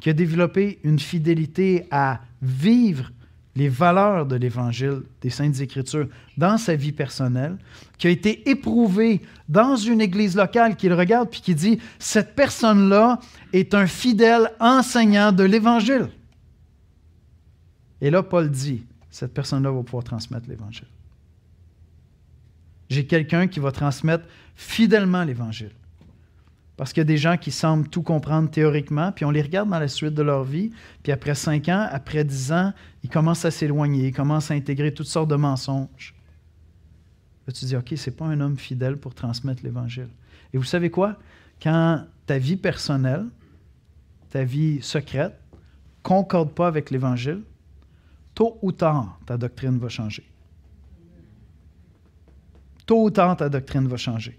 qui a développé une fidélité à vivre les valeurs de l'Évangile des Saintes Écritures dans sa vie personnelle, qui a été éprouvé dans une église locale, qu'il regarde puis qui dit, cette personne-là est un fidèle enseignant de l'Évangile. Et là, Paul dit, cette personne-là va pouvoir transmettre l'Évangile. J'ai quelqu'un qui va transmettre fidèlement l'Évangile. Parce qu'il y a des gens qui semblent tout comprendre théoriquement, puis on les regarde dans la suite de leur vie, puis après cinq ans, après dix ans, ils commencent à s'éloigner, ils commencent à intégrer toutes sortes de mensonges. Là, tu dis, OK, ce n'est pas un homme fidèle pour transmettre l'Évangile. Et vous savez quoi? Quand ta vie personnelle, ta vie secrète, concorde pas avec l'Évangile, tôt ou tard, ta doctrine va changer. Tôt ou tard, ta doctrine va changer.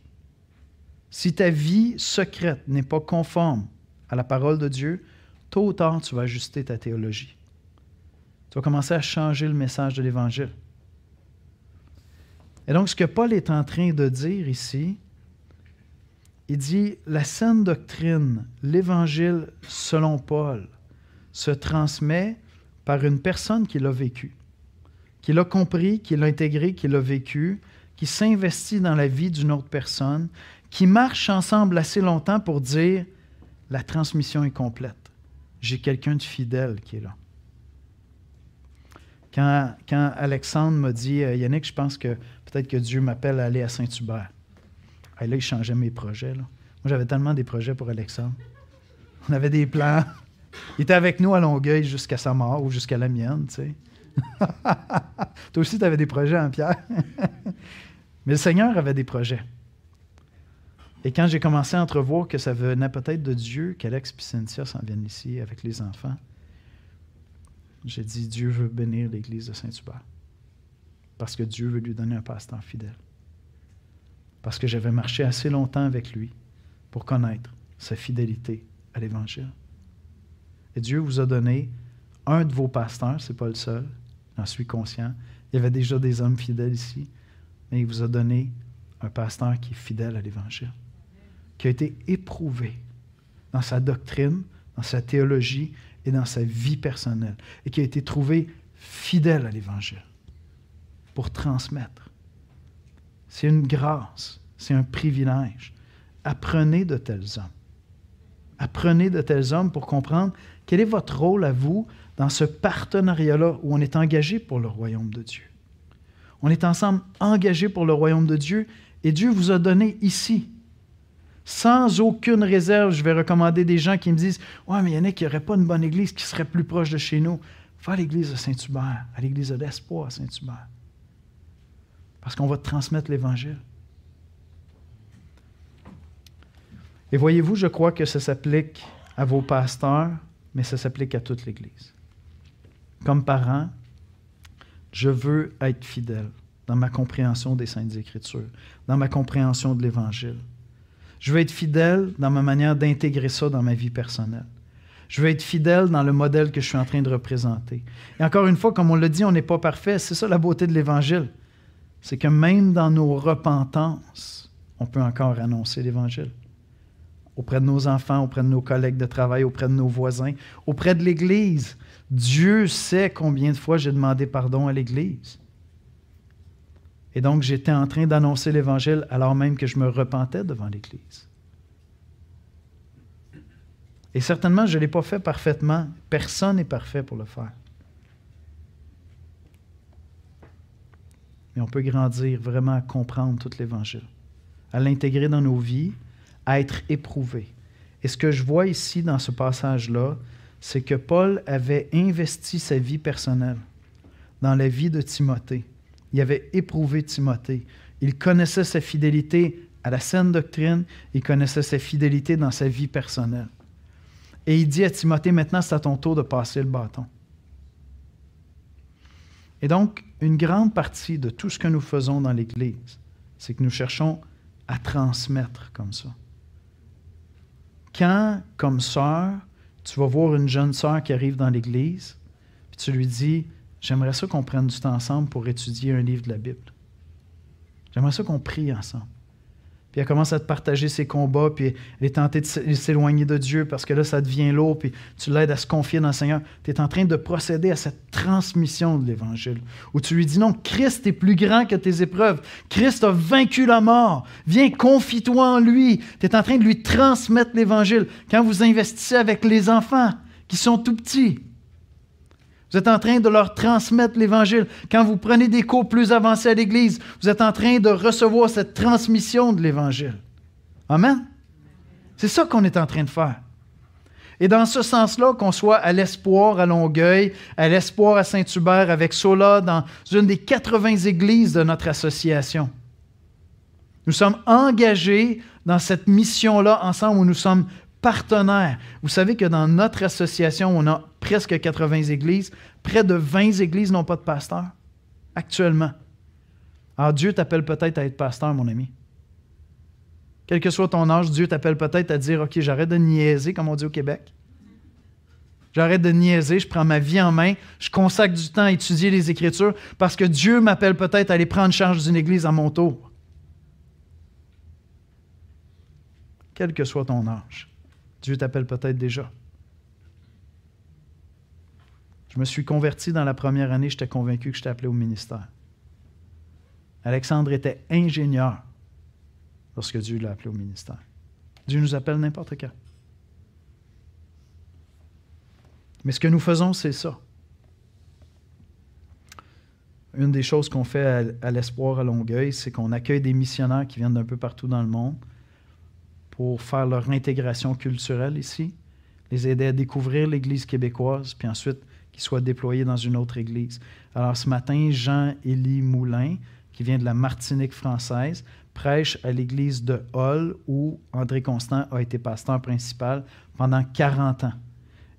Si ta vie secrète n'est pas conforme à la parole de Dieu, tôt ou tard, tu vas ajuster ta théologie. Tu vas commencer à changer le message de l'Évangile. Et donc, ce que Paul est en train de dire ici, il dit, la saine doctrine, l'Évangile selon Paul, se transmet par une personne qui l'a vécu, qui l'a compris, qui l'a intégré, qui l'a vécu, qui s'investit dans la vie d'une autre personne, qui marchent ensemble assez longtemps pour dire la transmission est complète. J'ai quelqu'un de fidèle qui est là. Quand, quand Alexandre m'a dit euh, Yannick, je pense que peut-être que Dieu m'appelle à aller à Saint-Hubert. Et là, il changeait mes projets. Moi, j'avais tellement des projets pour Alexandre. On avait des plans. Il était avec nous à Longueuil jusqu'à sa mort ou jusqu'à la mienne, tu sais. Toi aussi, tu avais des projets, hein, Pierre? Mais le Seigneur avait des projets. Et quand j'ai commencé à entrevoir que ça venait peut-être de Dieu qu'Alex et Cynthia s'en viennent ici avec les enfants, j'ai dit Dieu veut bénir l'Église de Saint-Hubert. Parce que Dieu veut lui donner un pasteur fidèle. Parce que j'avais marché assez longtemps avec lui pour connaître sa fidélité à l'Évangile. Et Dieu vous a donné un de vos pasteurs, ce n'est pas le seul, j'en suis conscient. Il y avait déjà des hommes fidèles ici, mais il vous a donné un pasteur qui est fidèle à l'Évangile qui a été éprouvé dans sa doctrine, dans sa théologie et dans sa vie personnelle, et qui a été trouvé fidèle à l'Évangile pour transmettre. C'est une grâce, c'est un privilège. Apprenez de tels hommes. Apprenez de tels hommes pour comprendre quel est votre rôle à vous dans ce partenariat-là où on est engagé pour le royaume de Dieu. On est ensemble engagés pour le royaume de Dieu et Dieu vous a donné ici sans aucune réserve, je vais recommander des gens qui me disent Ouais, mais il y en a qui n'auraient pas une bonne église qui serait plus proche de chez nous. Va à l'église de Saint-Hubert, à l'église de l'Espoir Saint-Hubert. Parce qu'on va transmettre l'Évangile. Et voyez-vous, je crois que ça s'applique à vos pasteurs, mais ça s'applique à toute l'Église. Comme parent, je veux être fidèle dans ma compréhension des Saintes Écritures, dans ma compréhension de l'Évangile. Je veux être fidèle dans ma manière d'intégrer ça dans ma vie personnelle. Je veux être fidèle dans le modèle que je suis en train de représenter. Et encore une fois, comme on l'a dit, on n'est pas parfait. C'est ça la beauté de l'Évangile. C'est que même dans nos repentances, on peut encore annoncer l'Évangile. Auprès de nos enfants, auprès de nos collègues de travail, auprès de nos voisins, auprès de l'Église. Dieu sait combien de fois j'ai demandé pardon à l'Église. Et donc, j'étais en train d'annoncer l'Évangile alors même que je me repentais devant l'Église. Et certainement, je ne l'ai pas fait parfaitement. Personne n'est parfait pour le faire. Mais on peut grandir vraiment à comprendre tout l'Évangile, à l'intégrer dans nos vies, à être éprouvé. Et ce que je vois ici dans ce passage-là, c'est que Paul avait investi sa vie personnelle dans la vie de Timothée il avait éprouvé Timothée. Il connaissait sa fidélité à la saine doctrine, il connaissait sa fidélité dans sa vie personnelle. Et il dit à Timothée, maintenant c'est à ton tour de passer le bâton. Et donc, une grande partie de tout ce que nous faisons dans l'Église, c'est que nous cherchons à transmettre comme ça. Quand, comme sœur, tu vas voir une jeune sœur qui arrive dans l'Église, puis tu lui dis, j'aimerais ça qu'on prenne du temps ensemble pour étudier un livre de la Bible. J'aimerais ça qu'on prie ensemble. Puis elle commence à te partager ses combats, puis elle est tentée de s'éloigner de Dieu parce que là, ça devient lourd, puis tu l'aides à se confier dans le Seigneur. Tu es en train de procéder à cette transmission de l'Évangile, où tu lui dis non, Christ est plus grand que tes épreuves. Christ a vaincu la mort. Viens, confie-toi en lui. Tu es en train de lui transmettre l'Évangile. Quand vous investissez avec les enfants qui sont tout petits, vous êtes en train de leur transmettre l'Évangile. Quand vous prenez des cours plus avancés à l'Église, vous êtes en train de recevoir cette transmission de l'Évangile. Amen. C'est ça qu'on est en train de faire. Et dans ce sens-là, qu'on soit à l'espoir à Longueuil, à l'espoir à Saint-Hubert, avec Sola, dans une des 80 églises de notre association. Nous sommes engagés dans cette mission-là ensemble où nous sommes partenaires. Vous savez que dans notre association, on a presque 80 églises. Près de 20 églises n'ont pas de pasteur actuellement. Alors Dieu t'appelle peut-être à être pasteur, mon ami. Quel que soit ton âge, Dieu t'appelle peut-être à dire, OK, j'arrête de niaiser, comme on dit au Québec. J'arrête de niaiser, je prends ma vie en main, je consacre du temps à étudier les Écritures parce que Dieu m'appelle peut-être à aller prendre charge d'une église à mon tour. Quel que soit ton âge. Dieu t'appelle peut-être déjà. Je me suis converti dans la première année, j'étais convaincu que j'étais appelé au ministère. Alexandre était ingénieur lorsque Dieu l'a appelé au ministère. Dieu nous appelle n'importe quand. Mais ce que nous faisons, c'est ça. Une des choses qu'on fait à, l'Espoir à Longueuil, c'est qu'on accueille des missionnaires qui viennent d'un peu partout dans le monde pour faire leur intégration culturelle ici, les aider à découvrir l'Église québécoise, puis ensuite qu'ils soient déployés dans une autre Église. Alors ce matin, Jean-Élie Moulin, qui vient de la Martinique française, prêche à l'église de Hall où André Constant a été pasteur principal pendant 40 ans.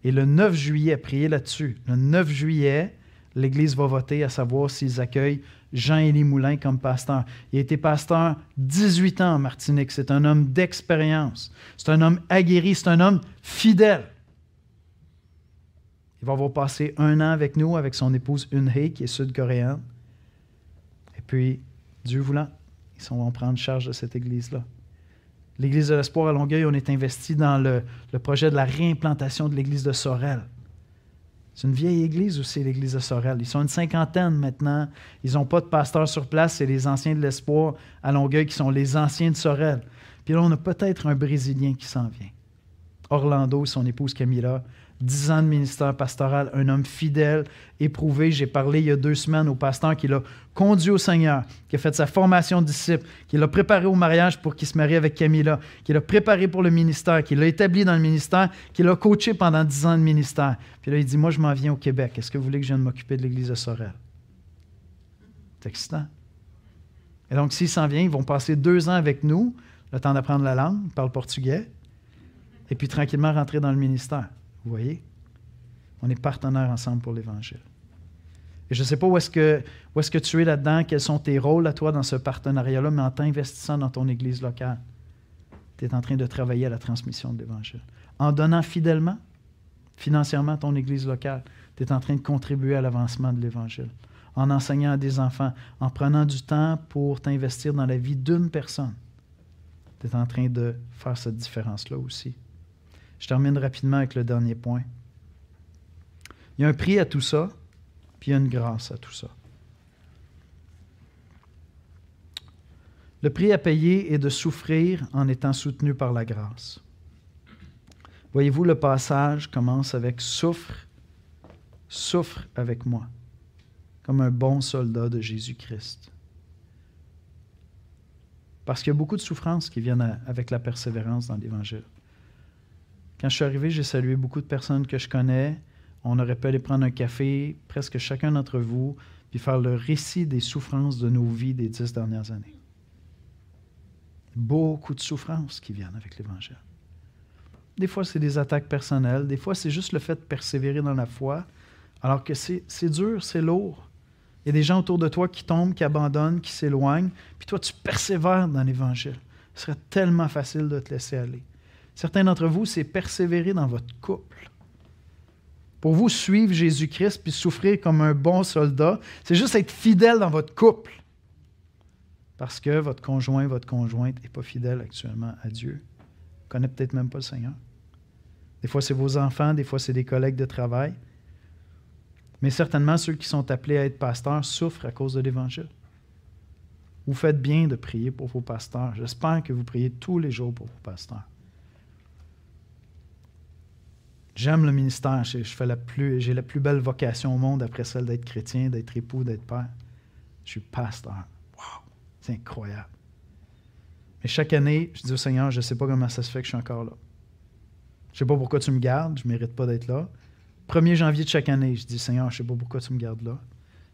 Et le 9 juillet, priez là-dessus, le 9 juillet, l'Église va voter à savoir s'ils accueillent Jean-Élie Moulin comme pasteur. Il a été pasteur 18 ans en Martinique. C'est un homme d'expérience. C'est un homme aguerri. C'est un homme fidèle. Il va avoir passé un an avec nous, avec son épouse Eun-hee, qui est sud-coréenne. Et puis, Dieu voulant, ils vont prendre charge de cette église-là. L'Église de l'Espoir à Longueuil, on est investi dans le, le projet de la réimplantation de l'Église de Sorel. C'est une vieille église aussi, l'église de Sorel. Ils sont une cinquantaine maintenant. Ils n'ont pas de pasteur sur place. C'est les anciens de l'Espoir à Longueuil qui sont les anciens de Sorel. Puis là, on a peut-être un Brésilien qui s'en vient. Orlando, son épouse Camila, dix ans de ministère pastoral, un homme fidèle, éprouvé. J'ai parlé il y a deux semaines au pasteur qui l'a conduit au Seigneur, qui a fait sa formation de disciple, qui l'a préparé au mariage pour qu'il se marie avec Camilla, qui l'a préparé pour le ministère, qui l'a établi dans le ministère, qui l'a coaché pendant dix ans de ministère. Puis là, il dit, moi, je m'en viens au Québec. Est-ce que vous voulez que je vienne m'occuper de l'église de Sorel? C'est. Et donc, s'il s'en vient, ils vont passer deux ans avec nous, le temps d'apprendre la langue, ils parlent portugais, et puis tranquillement rentrer dans le ministère. Vous voyez? On est partenaires ensemble pour l'Évangile. Et je ne sais pas où est-ce que, tu es là-dedans, quels sont tes rôles à toi dans ce partenariat-là, mais en t'investissant dans ton Église locale, tu es en train de travailler à la transmission de l'Évangile. En donnant fidèlement, financièrement ton Église locale, tu es en train de contribuer à l'avancement de l'Évangile. En enseignant à des enfants, en prenant du temps pour t'investir dans la vie d'une personne, tu es en train de faire cette différence-là aussi. Je termine rapidement avec le dernier point. Il y a un prix à tout ça, puis il y a une grâce à tout ça. Le prix à payer est de souffrir en étant soutenu par la grâce. Voyez-vous, le passage commence avec souffre, souffre avec moi, comme un bon soldat de Jésus-Christ. Parce qu'il y a beaucoup de souffrances qui viennent avec la persévérance dans l'Évangile. Quand je suis arrivé, j'ai salué beaucoup de personnes que je connais. On aurait pu aller prendre un café, presque chacun d'entre vous, puis faire le récit des souffrances de nos vies des dix dernières années. Beaucoup de souffrances qui viennent avec l'Évangile. Des fois, c'est des attaques personnelles. Des fois, c'est juste le fait de persévérer dans la foi, alors que c'est dur, c'est lourd. Il y a des gens autour de toi qui tombent, qui abandonnent, qui s'éloignent, puis toi, tu persévères dans l'Évangile. Ce serait tellement facile de te laisser aller. Certains d'entre vous, c'est persévérer dans votre couple. Pour vous, suivre Jésus-Christ puis souffrir comme un bon soldat, c'est juste être fidèle dans votre couple. Parce que votre conjoint, votre conjointe n'est pas fidèle actuellement à Dieu. Ne connaît peut-être même pas le Seigneur. Des fois, c'est vos enfants, des fois, c'est des collègues de travail. Mais certainement, ceux qui sont appelés à être pasteurs souffrent à cause de l'Évangile. Vous faites bien de prier pour vos pasteurs. J'espère que vous priez tous les jours pour vos pasteurs. J'aime le ministère. Je, fais la plus, j'ai la plus belle vocation au monde après celle d'être chrétien, d'être époux, d'être père. Je suis pasteur. Wow! C'est incroyable. Mais chaque année, je dis au Seigneur, je ne sais pas comment ça se fait que je suis encore là. Je ne sais pas pourquoi tu me gardes, je ne mérite pas d'être là. 1er janvier de chaque année, je dis Seigneur, je ne sais pas pourquoi tu me gardes là.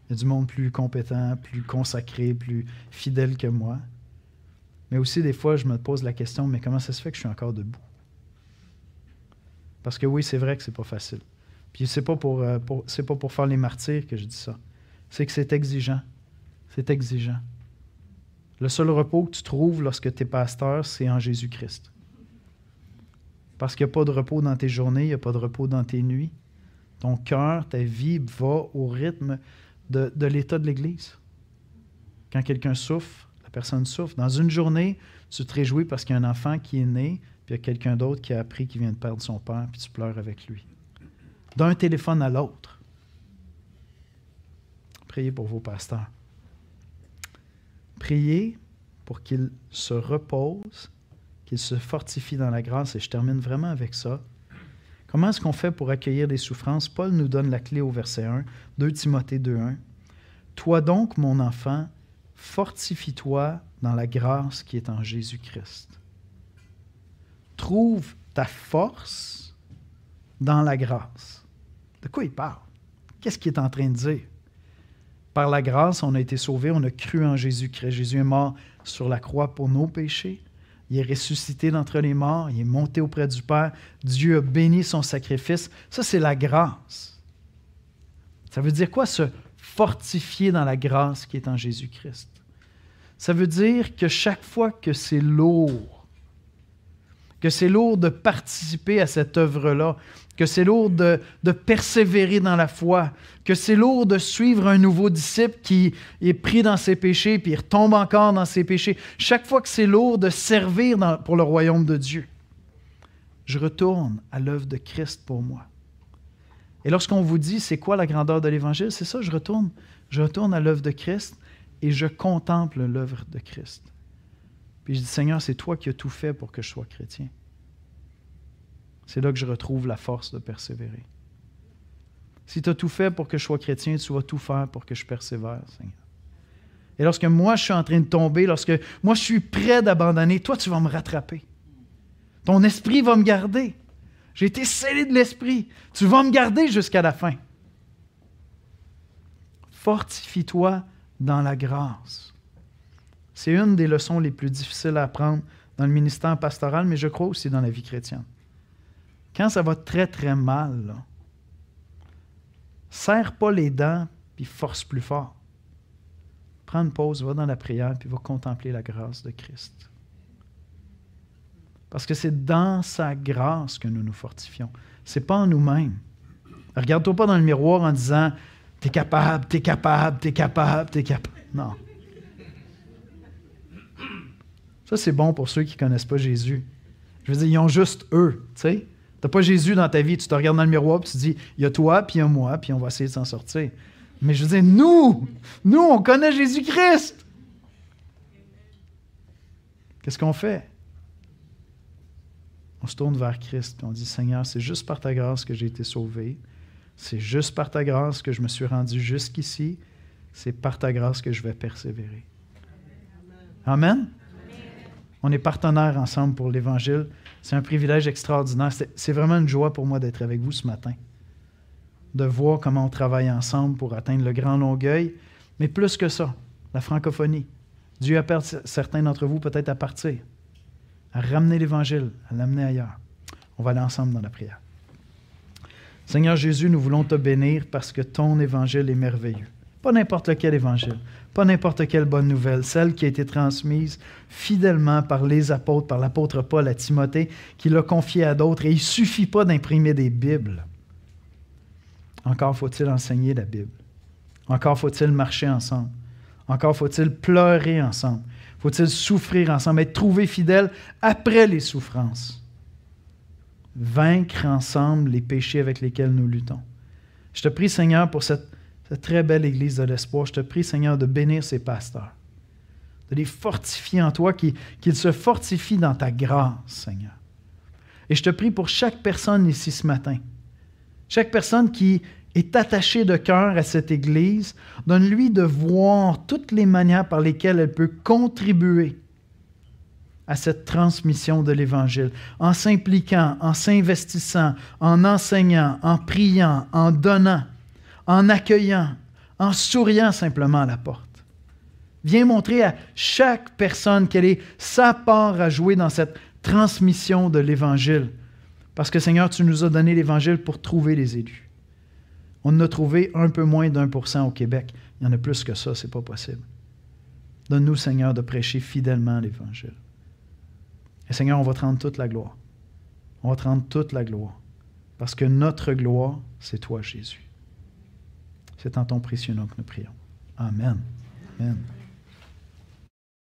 Il y a du monde plus compétent, plus consacré, plus fidèle que moi. Mais aussi, des fois, je me pose la question, mais comment ça se fait que je suis encore debout? Parce que oui, c'est vrai que c'est pas facile. Puis c'est pas pour, euh, c'est pas pour faire les martyrs que je dis ça. C'est que c'est exigeant. C'est exigeant. Le seul repos que tu trouves lorsque tu es pasteur, c'est en Jésus-Christ. Parce qu'il n'y a pas de repos dans tes journées, il n'y a pas de repos dans tes nuits. Ton cœur, ta vie va au rythme de l'état de l'Église. Quand quelqu'un souffre, la personne souffre. Dans une journée, tu te réjouis parce qu'il y a un enfant qui est né, il y a quelqu'un d'autre qui a appris qu'il vient de perdre son père, puis tu pleures avec lui. D'un téléphone à l'autre. Priez pour vos pasteurs. Priez pour qu'ils se reposent, qu'ils se fortifient dans la grâce. Et je termine vraiment avec ça. Comment est-ce qu'on fait pour accueillir les souffrances? Paul nous donne la clé au verset 1, 2 Timothée 2.1. Toi donc, mon enfant, fortifie-toi dans la grâce qui est en Jésus-Christ trouve ta force dans la grâce. De quoi il parle? Qu'est-ce qu'il est en train de dire? Par la grâce, on a été sauvés, on a cru en Jésus-Christ. Jésus est mort sur la croix pour nos péchés. Il est ressuscité d'entre les morts, il est monté auprès du Père. Dieu a béni son sacrifice. Ça, c'est la grâce. Ça veut dire quoi, se fortifier dans la grâce qui est en Jésus-Christ? Ça veut dire que chaque fois que c'est lourd, que c'est lourd de participer à cette œuvre-là, que c'est lourd de, persévérer dans la foi, que c'est lourd de suivre un nouveau disciple qui est pris dans ses péchés, puis il retombe encore dans ses péchés. Chaque fois que c'est lourd de servir pour le royaume de Dieu, je retourne à l'œuvre de Christ pour moi. Et lorsqu'on vous dit c'est quoi la grandeur de l'Évangile, c'est ça, je retourne, je retourne à l'œuvre de Christ et je contemple l'œuvre de Christ. Puis je dis, Seigneur, c'est toi qui as tout fait pour que je sois chrétien. C'est là que je retrouve la force de persévérer. Si tu as tout fait pour que je sois chrétien, tu vas tout faire pour que je persévère, Seigneur. Et lorsque moi, je suis en train de tomber, lorsque moi, je suis prêt d'abandonner, toi, tu vas me rattraper. Ton esprit va me garder. J'ai été scellé de l'esprit. Tu vas me garder jusqu'à la fin. Fortifie-toi dans la grâce. C'est une des leçons les plus difficiles à apprendre dans le ministère pastoral, mais je crois aussi dans la vie chrétienne. Quand ça va très, très mal, serre pas les dents puis force plus fort. Prends une pause, va dans la prière puis va contempler la grâce de Christ. Parce que c'est dans sa grâce que nous nous fortifions. Ce n'est pas en nous-mêmes. Regarde-toi pas dans le miroir en disant T'es capable, t'es capable, t'es capable, t'es capable. Non. Ça, c'est bon pour ceux qui ne connaissent pas Jésus. Je veux dire, ils ont juste eux, tu sais. Tu n'as pas Jésus dans ta vie, tu te regardes dans le miroir, puis tu dis, il y a toi, puis il y a moi, puis on va essayer de s'en sortir. Mais je veux dire, nous, nous, on connaît Jésus-Christ. Qu'est-ce qu'on fait? On se tourne vers Christ, on dit, Seigneur, c'est juste par ta grâce que j'ai été sauvé. C'est juste par ta grâce que je me suis rendu jusqu'ici. C'est par ta grâce que je vais persévérer. Amen. On est partenaires ensemble pour l'Évangile. C'est un privilège extraordinaire. C'est vraiment une joie pour moi d'être avec vous ce matin, de voir comment on travaille ensemble pour atteindre le grand Longueuil. Mais plus que ça, la francophonie. Dieu appelle certains d'entre vous peut-être à partir, à ramener l'Évangile, à l'amener ailleurs. On va aller ensemble dans la prière. Seigneur Jésus, nous voulons te bénir parce que ton Évangile est merveilleux. Pas n'importe quel Évangile, pas n'importe quelle bonne nouvelle, celle qui a été transmise fidèlement par les apôtres, par l'apôtre Paul à Timothée, qui l'a confiée à d'autres. Et il ne suffit pas d'imprimer des Bibles. Encore faut-il enseigner la Bible. Encore faut-il marcher ensemble. Encore faut-il pleurer ensemble. Faut-il souffrir ensemble, être trouvé fidèle après les souffrances. Vaincre ensemble les péchés avec lesquels nous luttons. Je te prie, Seigneur, pour cette, très belle Église de l'espoir. Je te prie, Seigneur, de bénir ces pasteurs, de les fortifier en toi, qu'ils se fortifient dans ta grâce, Seigneur. Et je te prie pour chaque personne ici ce matin, chaque personne qui est attachée de cœur à cette Église, donne-lui de voir toutes les manières par lesquelles elle peut contribuer à cette transmission de l'Évangile, en s'impliquant, en s'investissant, en enseignant, en priant, en donnant, en accueillant, en souriant simplement à la porte. Viens montrer à chaque personne quelle est sa part à jouer dans cette transmission de l'Évangile. Parce que Seigneur, tu nous as donné l'Évangile pour trouver les élus. On en a trouvé un peu moins d'un pour cent au Québec. Il y en a plus que ça, ce n'est pas possible. Donne-nous, Seigneur, de prêcher fidèlement l'Évangile. Et Seigneur, on va te rendre toute la gloire. On va te rendre toute la gloire. Parce que notre gloire, c'est toi, Jésus. C'est en ton précieux nom que nous prions. Amen. Amen.